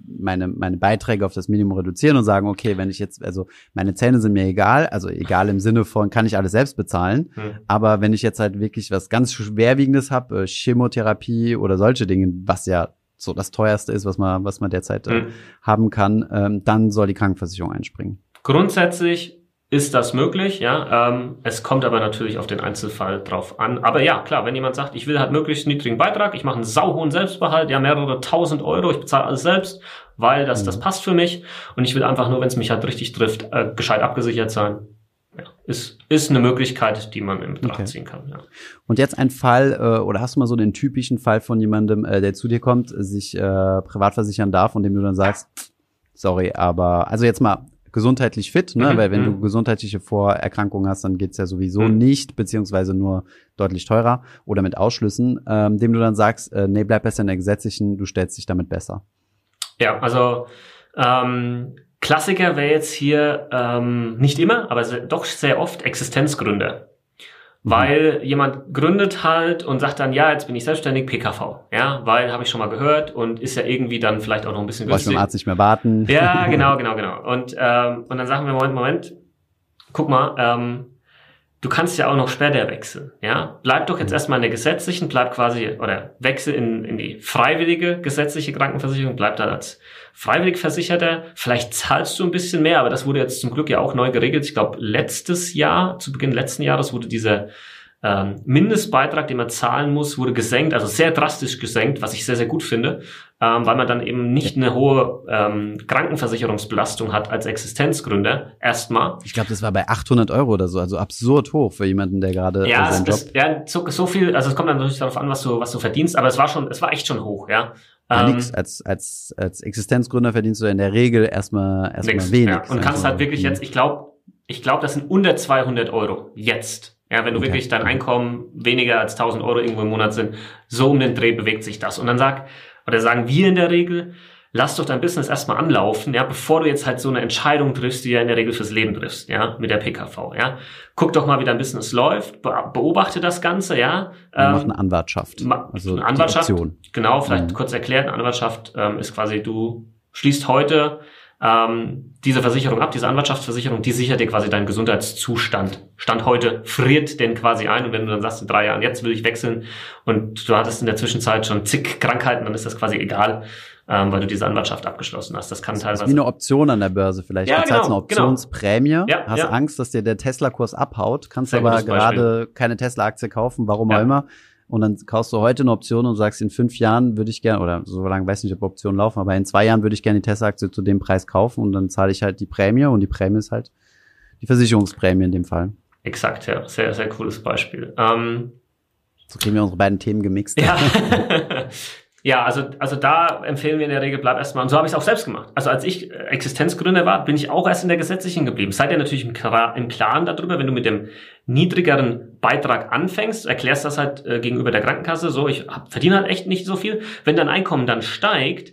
meine, meine Beiträge auf das Minimum reduzieren und sagen, okay, wenn ich jetzt, also meine Zähne sind mir egal, also egal im Sinne von, kann ich alles selbst bezahlen, hm. aber wenn ich jetzt halt wirklich was ganz Schwerwiegendes habe, äh, Chemotherapie oder solche Dinge, was ja so das teuerste ist, was man, was man derzeit äh, hm. haben kann, ähm, dann soll die Krankenversicherung einspringen. Grundsätzlich ist das möglich, ja. Ähm, es kommt aber natürlich auf den Einzelfall drauf an. Aber ja, klar, wenn jemand sagt, ich will halt möglichst niedrigen Beitrag, ich mache einen sauhohen Selbstbehalt, ja, mehrere tausend Euro, ich bezahle alles selbst, weil das, mhm. das passt für mich und ich will einfach nur, wenn es mich halt richtig trifft, äh, gescheit abgesichert sein. Ja, ist, ist eine Möglichkeit, die man in Betracht okay. ziehen kann. Ja. Und jetzt ein Fall, äh, oder hast du mal so den typischen Fall von jemandem, äh, der zu dir kommt, sich äh, privat versichern darf und dem du dann sagst, sorry, aber also jetzt mal gesundheitlich fit, ne? Mhm, weil wenn mhm. du gesundheitliche Vorerkrankungen hast, dann geht's ja sowieso Mhm. nicht, beziehungsweise nur deutlich teurer oder mit Ausschlüssen, ähm, dem du dann sagst, äh, nee, bleib besser in der gesetzlichen, du stellst dich damit besser. Ja, also ähm, Klassiker wäre jetzt hier ähm, nicht immer, aber doch sehr oft Existenzgründe. Weil jemand gründet halt und sagt dann, ja, jetzt bin ich selbstständig, PKV. Ja, weil habe ich schon mal gehört und ist ja irgendwie dann vielleicht auch noch ein bisschen Brauchst beim günstig. Arzt nicht mehr warten. Ja, [laughs] genau, genau, genau. Und, ähm, und dann sagen wir, Moment, Moment, guck mal, ähm, du kannst ja auch noch später wechseln. Ja, bleib doch jetzt erstmal in der gesetzlichen, bleib quasi, oder wechsel in, in die freiwillige gesetzliche Krankenversicherung, bleib dann als freiwillig Versicherter. Vielleicht zahlst du ein bisschen mehr, aber das wurde jetzt zum Glück ja auch neu geregelt. Ich glaube, letztes Jahr, zu Beginn letzten Jahres wurde dieser ähm, Mindestbeitrag, den man zahlen muss, wurde gesenkt, also sehr drastisch gesenkt, was ich sehr, sehr gut finde, ähm, weil man dann eben nicht eine hohe ähm, Krankenversicherungsbelastung hat als Existenzgründer. Erstmal. Ich glaube, das war bei 800 Euro oder so, also absurd hoch für jemanden, der gerade Ja, äh, es, seinen Job es, ja so, so viel, also es kommt dann natürlich darauf an, was du, was du verdienst, aber es war schon, es war echt schon hoch, ja. Ja, Ähm, nix. Als, als, als Existenzgründer verdienst du in der Regel erstmal, erstmal Nix, wenig. Ja. Und kannst Also, halt wirklich jetzt, ich glaube, ich glaube, das sind unter 200 Euro jetzt. Ja, wenn du Okay. wirklich dein Einkommen weniger als 1000 Euro irgendwo im Monat sind, so um den Dreh bewegt sich das. Und dann sag, oder sagen wir in der Regel, lass doch dein Business erstmal anlaufen, ja, bevor du jetzt halt so eine Entscheidung triffst, die ja in der Regel fürs Leben triffst, ja, mit der PKV, ja. Guck doch mal, wie dein Business läuft, be beobachte das Ganze, ja. Ähm, machen eine Anwartschaft. Also eine Anwartschaft. Genau, vielleicht Mhm. kurz erklärt, eine Anwartschaft ähm, ist quasi, du schließt heute ähm, diese Versicherung ab, diese Anwartschaftsversicherung, die sichert dir quasi deinen Gesundheitszustand. Stand heute friert den quasi ein und wenn du dann sagst in drei Jahren, jetzt will ich wechseln und du hattest in der Zwischenzeit schon zig Krankheiten, dann ist das quasi egal, ähm, weil du diese Anwartschaft abgeschlossen hast. Das kann Das ist teilweise... wie eine Option an der Börse vielleicht. Ja, du zahlst genau, eine Optionsprämie, Ja, hast ja. Angst, dass dir der Tesla-Kurs abhaut, kannst Sehr aber gerade keine Tesla-Aktie kaufen, warum Ja. auch immer. Und dann kaufst du heute eine Option und sagst, in fünf Jahren würde ich gerne, oder so lange weiß ich nicht, ob Optionen laufen, aber in zwei Jahren würde ich gerne die Tesla-Aktie zu dem Preis kaufen und dann zahle ich halt die Prämie und die Prämie ist halt die Versicherungsprämie in dem Fall. Exakt, ja. Sehr, sehr cooles Beispiel. Ähm, So kriegen wir unsere beiden Themen gemixt. Ja. [laughs] [laughs] ja, also, also da empfehlen wir in der Regel, bleib erstmal. Und so habe ich es auch selbst gemacht. Also als ich äh, Existenzgründer war, bin ich auch erst in der gesetzlichen geblieben. Seid ihr natürlich im, im Klaren darüber, wenn du mit dem niedrigeren Beitrag anfängst, erklärst das halt äh, gegenüber der Krankenkasse, so, ich hab, verdiene halt echt nicht so viel. Wenn dein Einkommen dann steigt,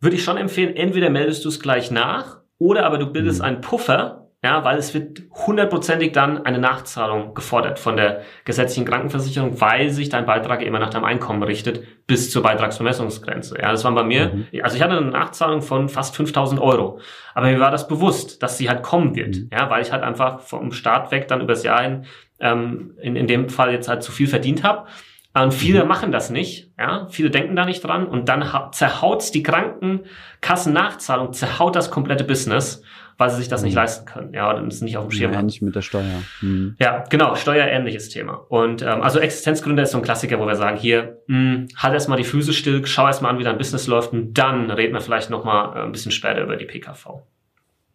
würde ich schon empfehlen, entweder meldest du es gleich nach oder aber du bildest Mhm. einen Puffer, ja, weil es wird hundertprozentig dann eine Nachzahlung gefordert von der gesetzlichen Krankenversicherung, weil sich dein Beitrag immer nach deinem Einkommen richtet bis zur Beitragsvermessungsgrenze. Ja, das war bei mir, Mhm. also ich hatte eine Nachzahlung von fast 5000 Euro. Aber mir war das bewusst, dass sie halt kommen wird. Mhm. Ja, weil ich halt einfach vom Start weg dann übers Jahr hin, ähm, in, in dem Fall jetzt halt zu viel verdient habe. Und viele Mhm. machen das nicht, ja. Viele denken da nicht dran und dann ha- zerhaut's die Krankenkassennachzahlung, zerhaut das komplette Business, weil sie sich das nicht Mhm. leisten können, ja, oder es nicht auf dem Schirm Ja, haben. ähnlich mit der Steuer. Mhm. Ja, genau, steuerähnliches Thema. Und ähm, also Existenzgründer ist so ein Klassiker, wo wir sagen, hier, mh, halt erstmal die Füße still, schau erstmal an, wie dein Business läuft und dann reden wir vielleicht nochmal äh, ein bisschen später über die PKV.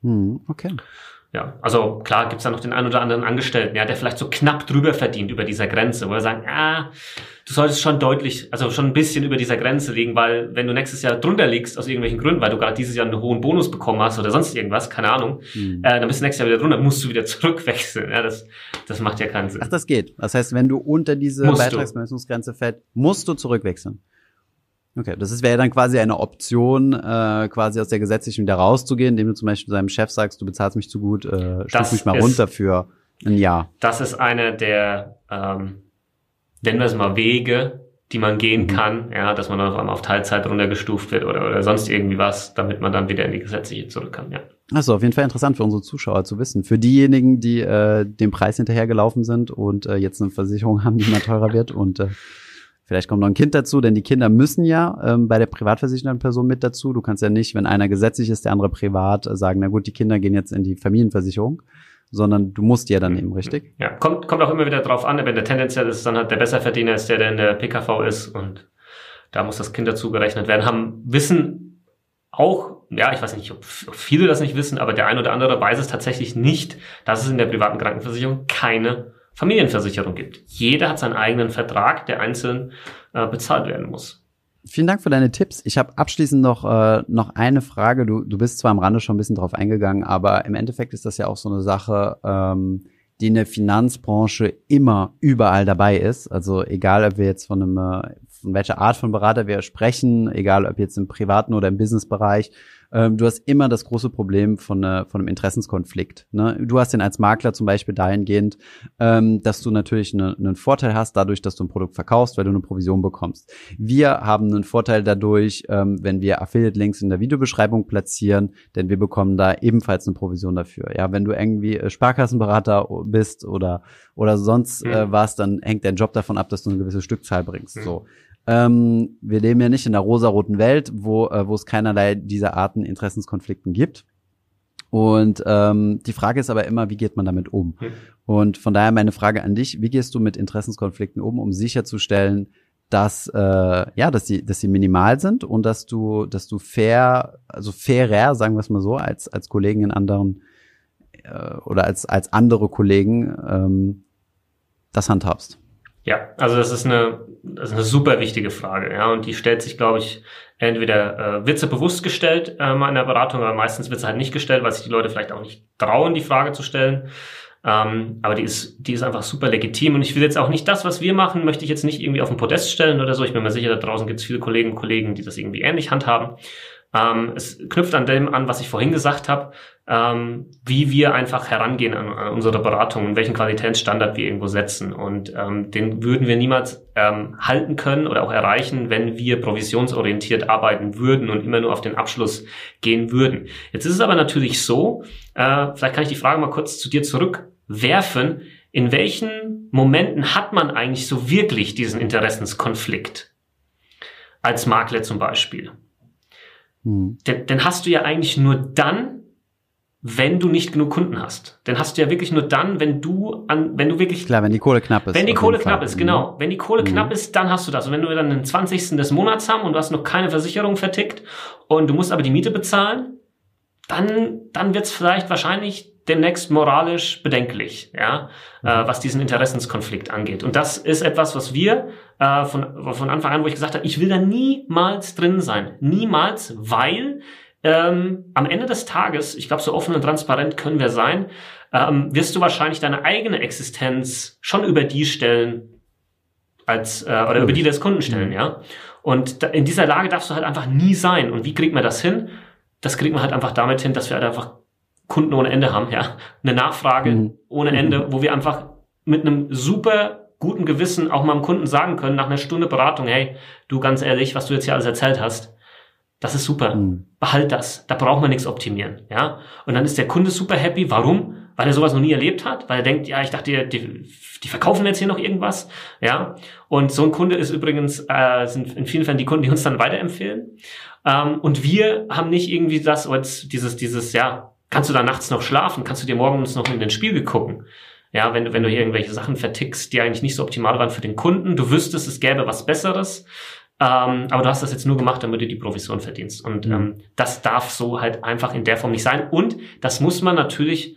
Mhm. Okay. Ja, also klar gibt's da noch den einen oder anderen Angestellten, ja, der vielleicht so knapp drüber verdient über dieser Grenze, wo wir sagen, ah, du solltest schon deutlich, also schon ein bisschen über dieser Grenze liegen, weil wenn du nächstes Jahr drunter liegst aus irgendwelchen Gründen, weil du gerade dieses Jahr einen hohen Bonus bekommen hast oder sonst irgendwas, keine Ahnung, Mhm. äh, dann bist du nächstes Jahr wieder drunter, musst du wieder [laughs] zurückwechseln. Ja, das, das macht ja keinen Sinn. Ach, das geht. Das heißt, wenn du unter diese Musst. Beitragsmessungsgrenze fällt, musst du zurückwechseln. Okay, das wäre dann quasi eine Option, äh, quasi aus der gesetzlichen wieder rauszugehen, indem du zum Beispiel deinem Chef sagst, du bezahlst mich zu gut, äh, stuf mich mal ist- runter für ein Jahr. Das ist eine der, ähm, nennen wir es mal, Wege, die man gehen Mhm. kann, ja, dass man dann auf einmal auf Teilzeit runtergestuft wird oder, oder sonst irgendwie was, damit man dann wieder in die gesetzliche zurück kann, ja. Also auf jeden Fall interessant für unsere Zuschauer zu wissen. Für diejenigen, die äh, dem Preis hinterhergelaufen sind und äh, jetzt eine Versicherung [laughs] haben, die immer teurer wird und äh, vielleicht kommt noch ein Kind dazu, denn die Kinder müssen ja ähm, bei der privatversicherten Person mit dazu. Du kannst ja nicht, wenn einer gesetzlich ist, der andere privat, äh, sagen, na gut, die Kinder gehen jetzt in die Familienversicherung, sondern du musst die ja dann nehmen, richtig? Ja, kommt, kommt auch immer wieder drauf an, wenn der tendenziell ist, dann halt der Besserverdiener ist der, der in der PKV ist und da muss das Kind dazu gerechnet werden. Haben, wissen auch, ja, ich weiß nicht, ob ob viele das nicht wissen, aber der ein oder andere weiß es tatsächlich nicht, dass es in der privaten Krankenversicherung keine Familienversicherung gibt. Jeder hat seinen eigenen Vertrag, der einzeln äh, bezahlt werden muss. vielen Dank für deine Tipps. Ich habe abschließend noch, äh, noch eine Frage. Du, du bist zwar am Rande schon ein bisschen drauf eingegangen, aber im Endeffekt ist das ja auch so eine Sache, ähm, die in der Finanzbranche immer überall dabei ist. Also egal, ob wir jetzt von einem, äh, von welcher Art von Berater wir sprechen, egal ob jetzt im privaten oder im Businessbereich, ähm, du hast immer das große Problem von, äh, von einem Interessenskonflikt. Ne? Du hast den als Makler zum Beispiel dahingehend, ähm, dass du natürlich ne, einen Vorteil hast, dadurch, dass du ein Produkt verkaufst, weil du eine Provision bekommst. Wir haben einen Vorteil dadurch, ähm, wenn wir Affiliate-Links in der Videobeschreibung platzieren, denn wir bekommen da ebenfalls eine Provision dafür. Ja, wenn du irgendwie äh, Sparkassenberater bist oder oder sonst äh, was, dann hängt dein Job davon ab, dass du eine gewisse Stückzahl bringst. Mhm. So. Ähm, wir leben ja nicht in der rosaroten Welt, wo, äh, wo es keinerlei dieser Arten Interessenskonflikten gibt. Und ähm, die Frage ist aber immer, wie geht man damit um? Und von daher meine Frage an dich, wie gehst du mit Interessenskonflikten um, um sicherzustellen, dass äh, ja, dass sie, dass sie minimal sind und dass du, dass du fair, also fairer, sagen wir es mal so, als als Kollegen in anderen äh, oder als als andere Kollegen ähm, das handhabst. Ja, also das ist eine, das ist eine super wichtige Frage, ja, und die stellt sich, glaube ich, entweder äh, wird sie bewusst gestellt ähm, in der Beratung, aber meistens wird sie halt nicht gestellt, weil sich die Leute vielleicht auch nicht trauen, die Frage zu stellen. Ähm, aber die ist, die ist einfach super legitim und ich will jetzt auch nicht das, was wir machen, möchte ich jetzt nicht irgendwie auf den Podest stellen oder so. Ich bin mir sicher, da draußen gibt es viele Kollegen und Kollegen, die das irgendwie ähnlich handhaben. Ähm, es knüpft an dem an, was ich vorhin gesagt habe, ähm, wie wir einfach herangehen an, an unsere Beratung und welchen Qualitätsstandard wir irgendwo setzen. Und ähm, den würden wir niemals ähm, halten können oder auch erreichen, wenn wir provisionsorientiert arbeiten würden und immer nur auf den Abschluss gehen würden. Jetzt ist es aber natürlich so, äh, vielleicht kann ich die Frage mal kurz zu dir zurückwerfen. In welchen Momenten hat man eigentlich so wirklich diesen Interessenskonflikt? Als Makler zum Beispiel. Hm. Den, den hast du ja eigentlich nur dann, wenn du nicht genug Kunden hast. Den hast du ja wirklich nur dann, wenn du an, wenn du wirklich. Klar, wenn die Kohle knapp ist. Wenn die Kohle knapp Fall. ist, genau. Mhm. Wenn die Kohle mhm. knapp ist, dann hast du das. Und wenn du dann den 20. des Monats haben und du hast noch keine Versicherung vertickt und du musst aber die Miete bezahlen, dann, dann wird's vielleicht wahrscheinlich demnächst moralisch bedenklich, ja, mhm. äh, was diesen Interessenskonflikt angeht. Und das ist etwas, was wir äh, von, von Anfang an, wo ich gesagt habe, ich will da niemals drin sein. Niemals, weil ähm, am Ende des Tages, ich glaube, so offen und transparent können wir sein, ähm, wirst du wahrscheinlich deine eigene Existenz schon über die stellen, als äh, oder über die des Kunden stellen, mhm. ja. Und da, in dieser Lage darfst du halt einfach nie sein. Und wie kriegt man das hin? Das kriegt man halt einfach damit hin, dass wir halt einfach Kunden ohne Ende haben, ja. Eine Nachfrage mhm. ohne Ende, mhm. wo wir einfach mit einem super guten Gewissen auch mal dem Kunden sagen können, nach einer Stunde Beratung, hey, du ganz ehrlich, was du jetzt hier alles erzählt hast, das ist super. Mhm. Behalt das. Da braucht man nichts optimieren, ja. Und dann ist der Kunde super happy. Warum? Weil er sowas noch nie erlebt hat, weil er denkt, ja, ich dachte, die, die verkaufen jetzt hier noch irgendwas, ja. Und so ein Kunde ist übrigens, äh, sind in vielen Fällen die Kunden, die uns dann weiterempfehlen. Ähm, und wir haben nicht irgendwie das, dieses, dieses, ja, Kannst du da nachts noch schlafen? Kannst du dir morgens noch in den Spiegel gucken? Ja, wenn du, wenn du hier irgendwelche Sachen vertickst, die eigentlich nicht so optimal waren für den Kunden, du wüsstest, es gäbe was Besseres, ähm, aber du hast das jetzt nur gemacht, damit du die Provision verdienst. Und ähm, das darf so halt einfach in der Form nicht sein. Und das muss man natürlich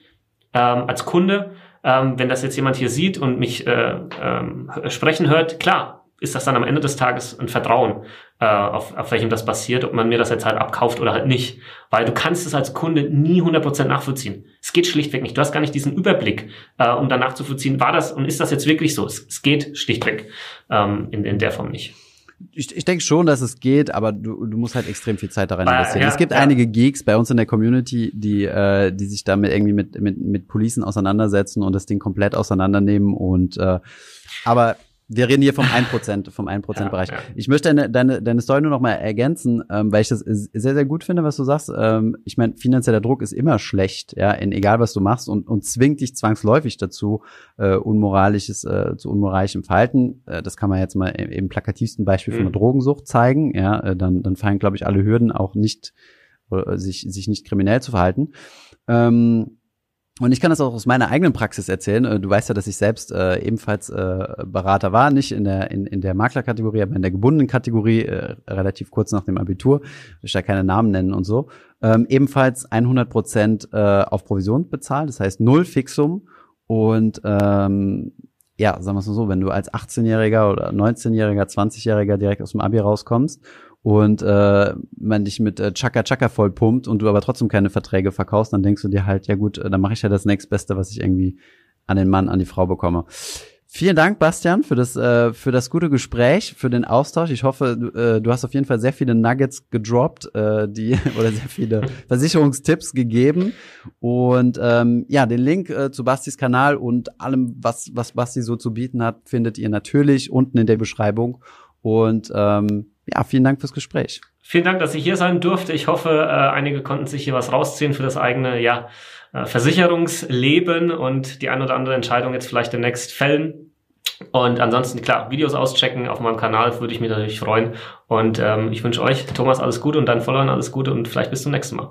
ähm, als Kunde, ähm, wenn das jetzt jemand hier sieht und mich äh, ähm, sprechen hört, klar, ist das dann am Ende des Tages ein Vertrauen, äh, auf, auf welchem das passiert, ob man mir das jetzt halt abkauft oder halt nicht. Weil du kannst es als Kunde nie 100% nachvollziehen. Es geht schlichtweg nicht. Du hast gar nicht diesen Überblick, äh, um dann nachzuvollziehen, war das und ist das jetzt wirklich so? Es, es geht schlichtweg ähm, in, in der Form nicht. Ich, ich denke schon, dass es geht, aber du, du musst halt extrem viel Zeit da rein investieren. Ja, es gibt ja. einige Geeks bei uns in der Community, die, äh, die sich damit irgendwie mit, mit, mit Policen auseinandersetzen und das Ding komplett auseinandernehmen und äh, aber wir reden hier vom [laughs] 1%, vom 1%-Bereich. Ja, ja. Ich möchte deine, deine, deine Story nur noch mal ergänzen, ähm, weil ich das sehr, sehr gut finde, was du sagst. Ähm, ich meine, finanzieller Druck ist immer schlecht, ja, in egal was du machst und, und zwingt dich zwangsläufig dazu, äh, unmoralisches, äh, zu unmoralischem Verhalten. Äh, das kann man jetzt mal im, im plakativsten Beispiel mhm. von einer Drogensucht zeigen, ja, äh, dann, dann fallen, glaube ich, alle Hürden auch nicht, äh, sich, sich nicht kriminell zu verhalten. Ähm, und ich kann das auch aus meiner eigenen Praxis erzählen. Äh, du weißt ja, dass ich selbst äh, ebenfalls äh, Berater war, nicht in der in, in der Maklerkategorie, aber in der gebundenen Kategorie, äh, relativ kurz nach dem Abitur. Ich da keine Namen nennen und so. Ähm, ebenfalls 100 Prozent äh, auf Provision bezahlt, das heißt null Fixum und ähm, ja, sagen wir es mal so, wenn du als 18-Jähriger oder 19-Jähriger, 20-Jähriger direkt aus dem Abi rauskommst und äh, man dich mit äh, Chaka Chaka vollpumpt und du aber trotzdem keine Verträge verkaufst, dann denkst du dir halt, ja gut, äh, dann mache ich ja das nächstbeste, was ich irgendwie an den Mann, an die Frau bekomme. Vielen Dank, Bastian, für das, äh, für das gute Gespräch, für den Austausch. Ich hoffe, du, äh, du hast auf jeden Fall sehr viele Nuggets gedroppt, äh, die [laughs] oder sehr viele Versicherungstipps gegeben. Und ähm, ja, den Link äh, zu Bastis Kanal und allem, was, was Basti so zu bieten hat, findet ihr natürlich unten in der Beschreibung. Und ähm, ja, vielen Dank fürs Gespräch. Vielen Dank, dass ich hier sein durfte. Ich hoffe, äh, einige konnten sich hier was rausziehen für das eigene, ja, äh, Versicherungsleben und die ein oder andere Entscheidung jetzt vielleicht demnächst fällen. Und ansonsten, klar, Videos auschecken auf meinem Kanal würde ich mich natürlich freuen. Und ähm, ich wünsche euch, Thomas, alles Gute und deinen Followern alles Gute und vielleicht bis zum nächsten Mal.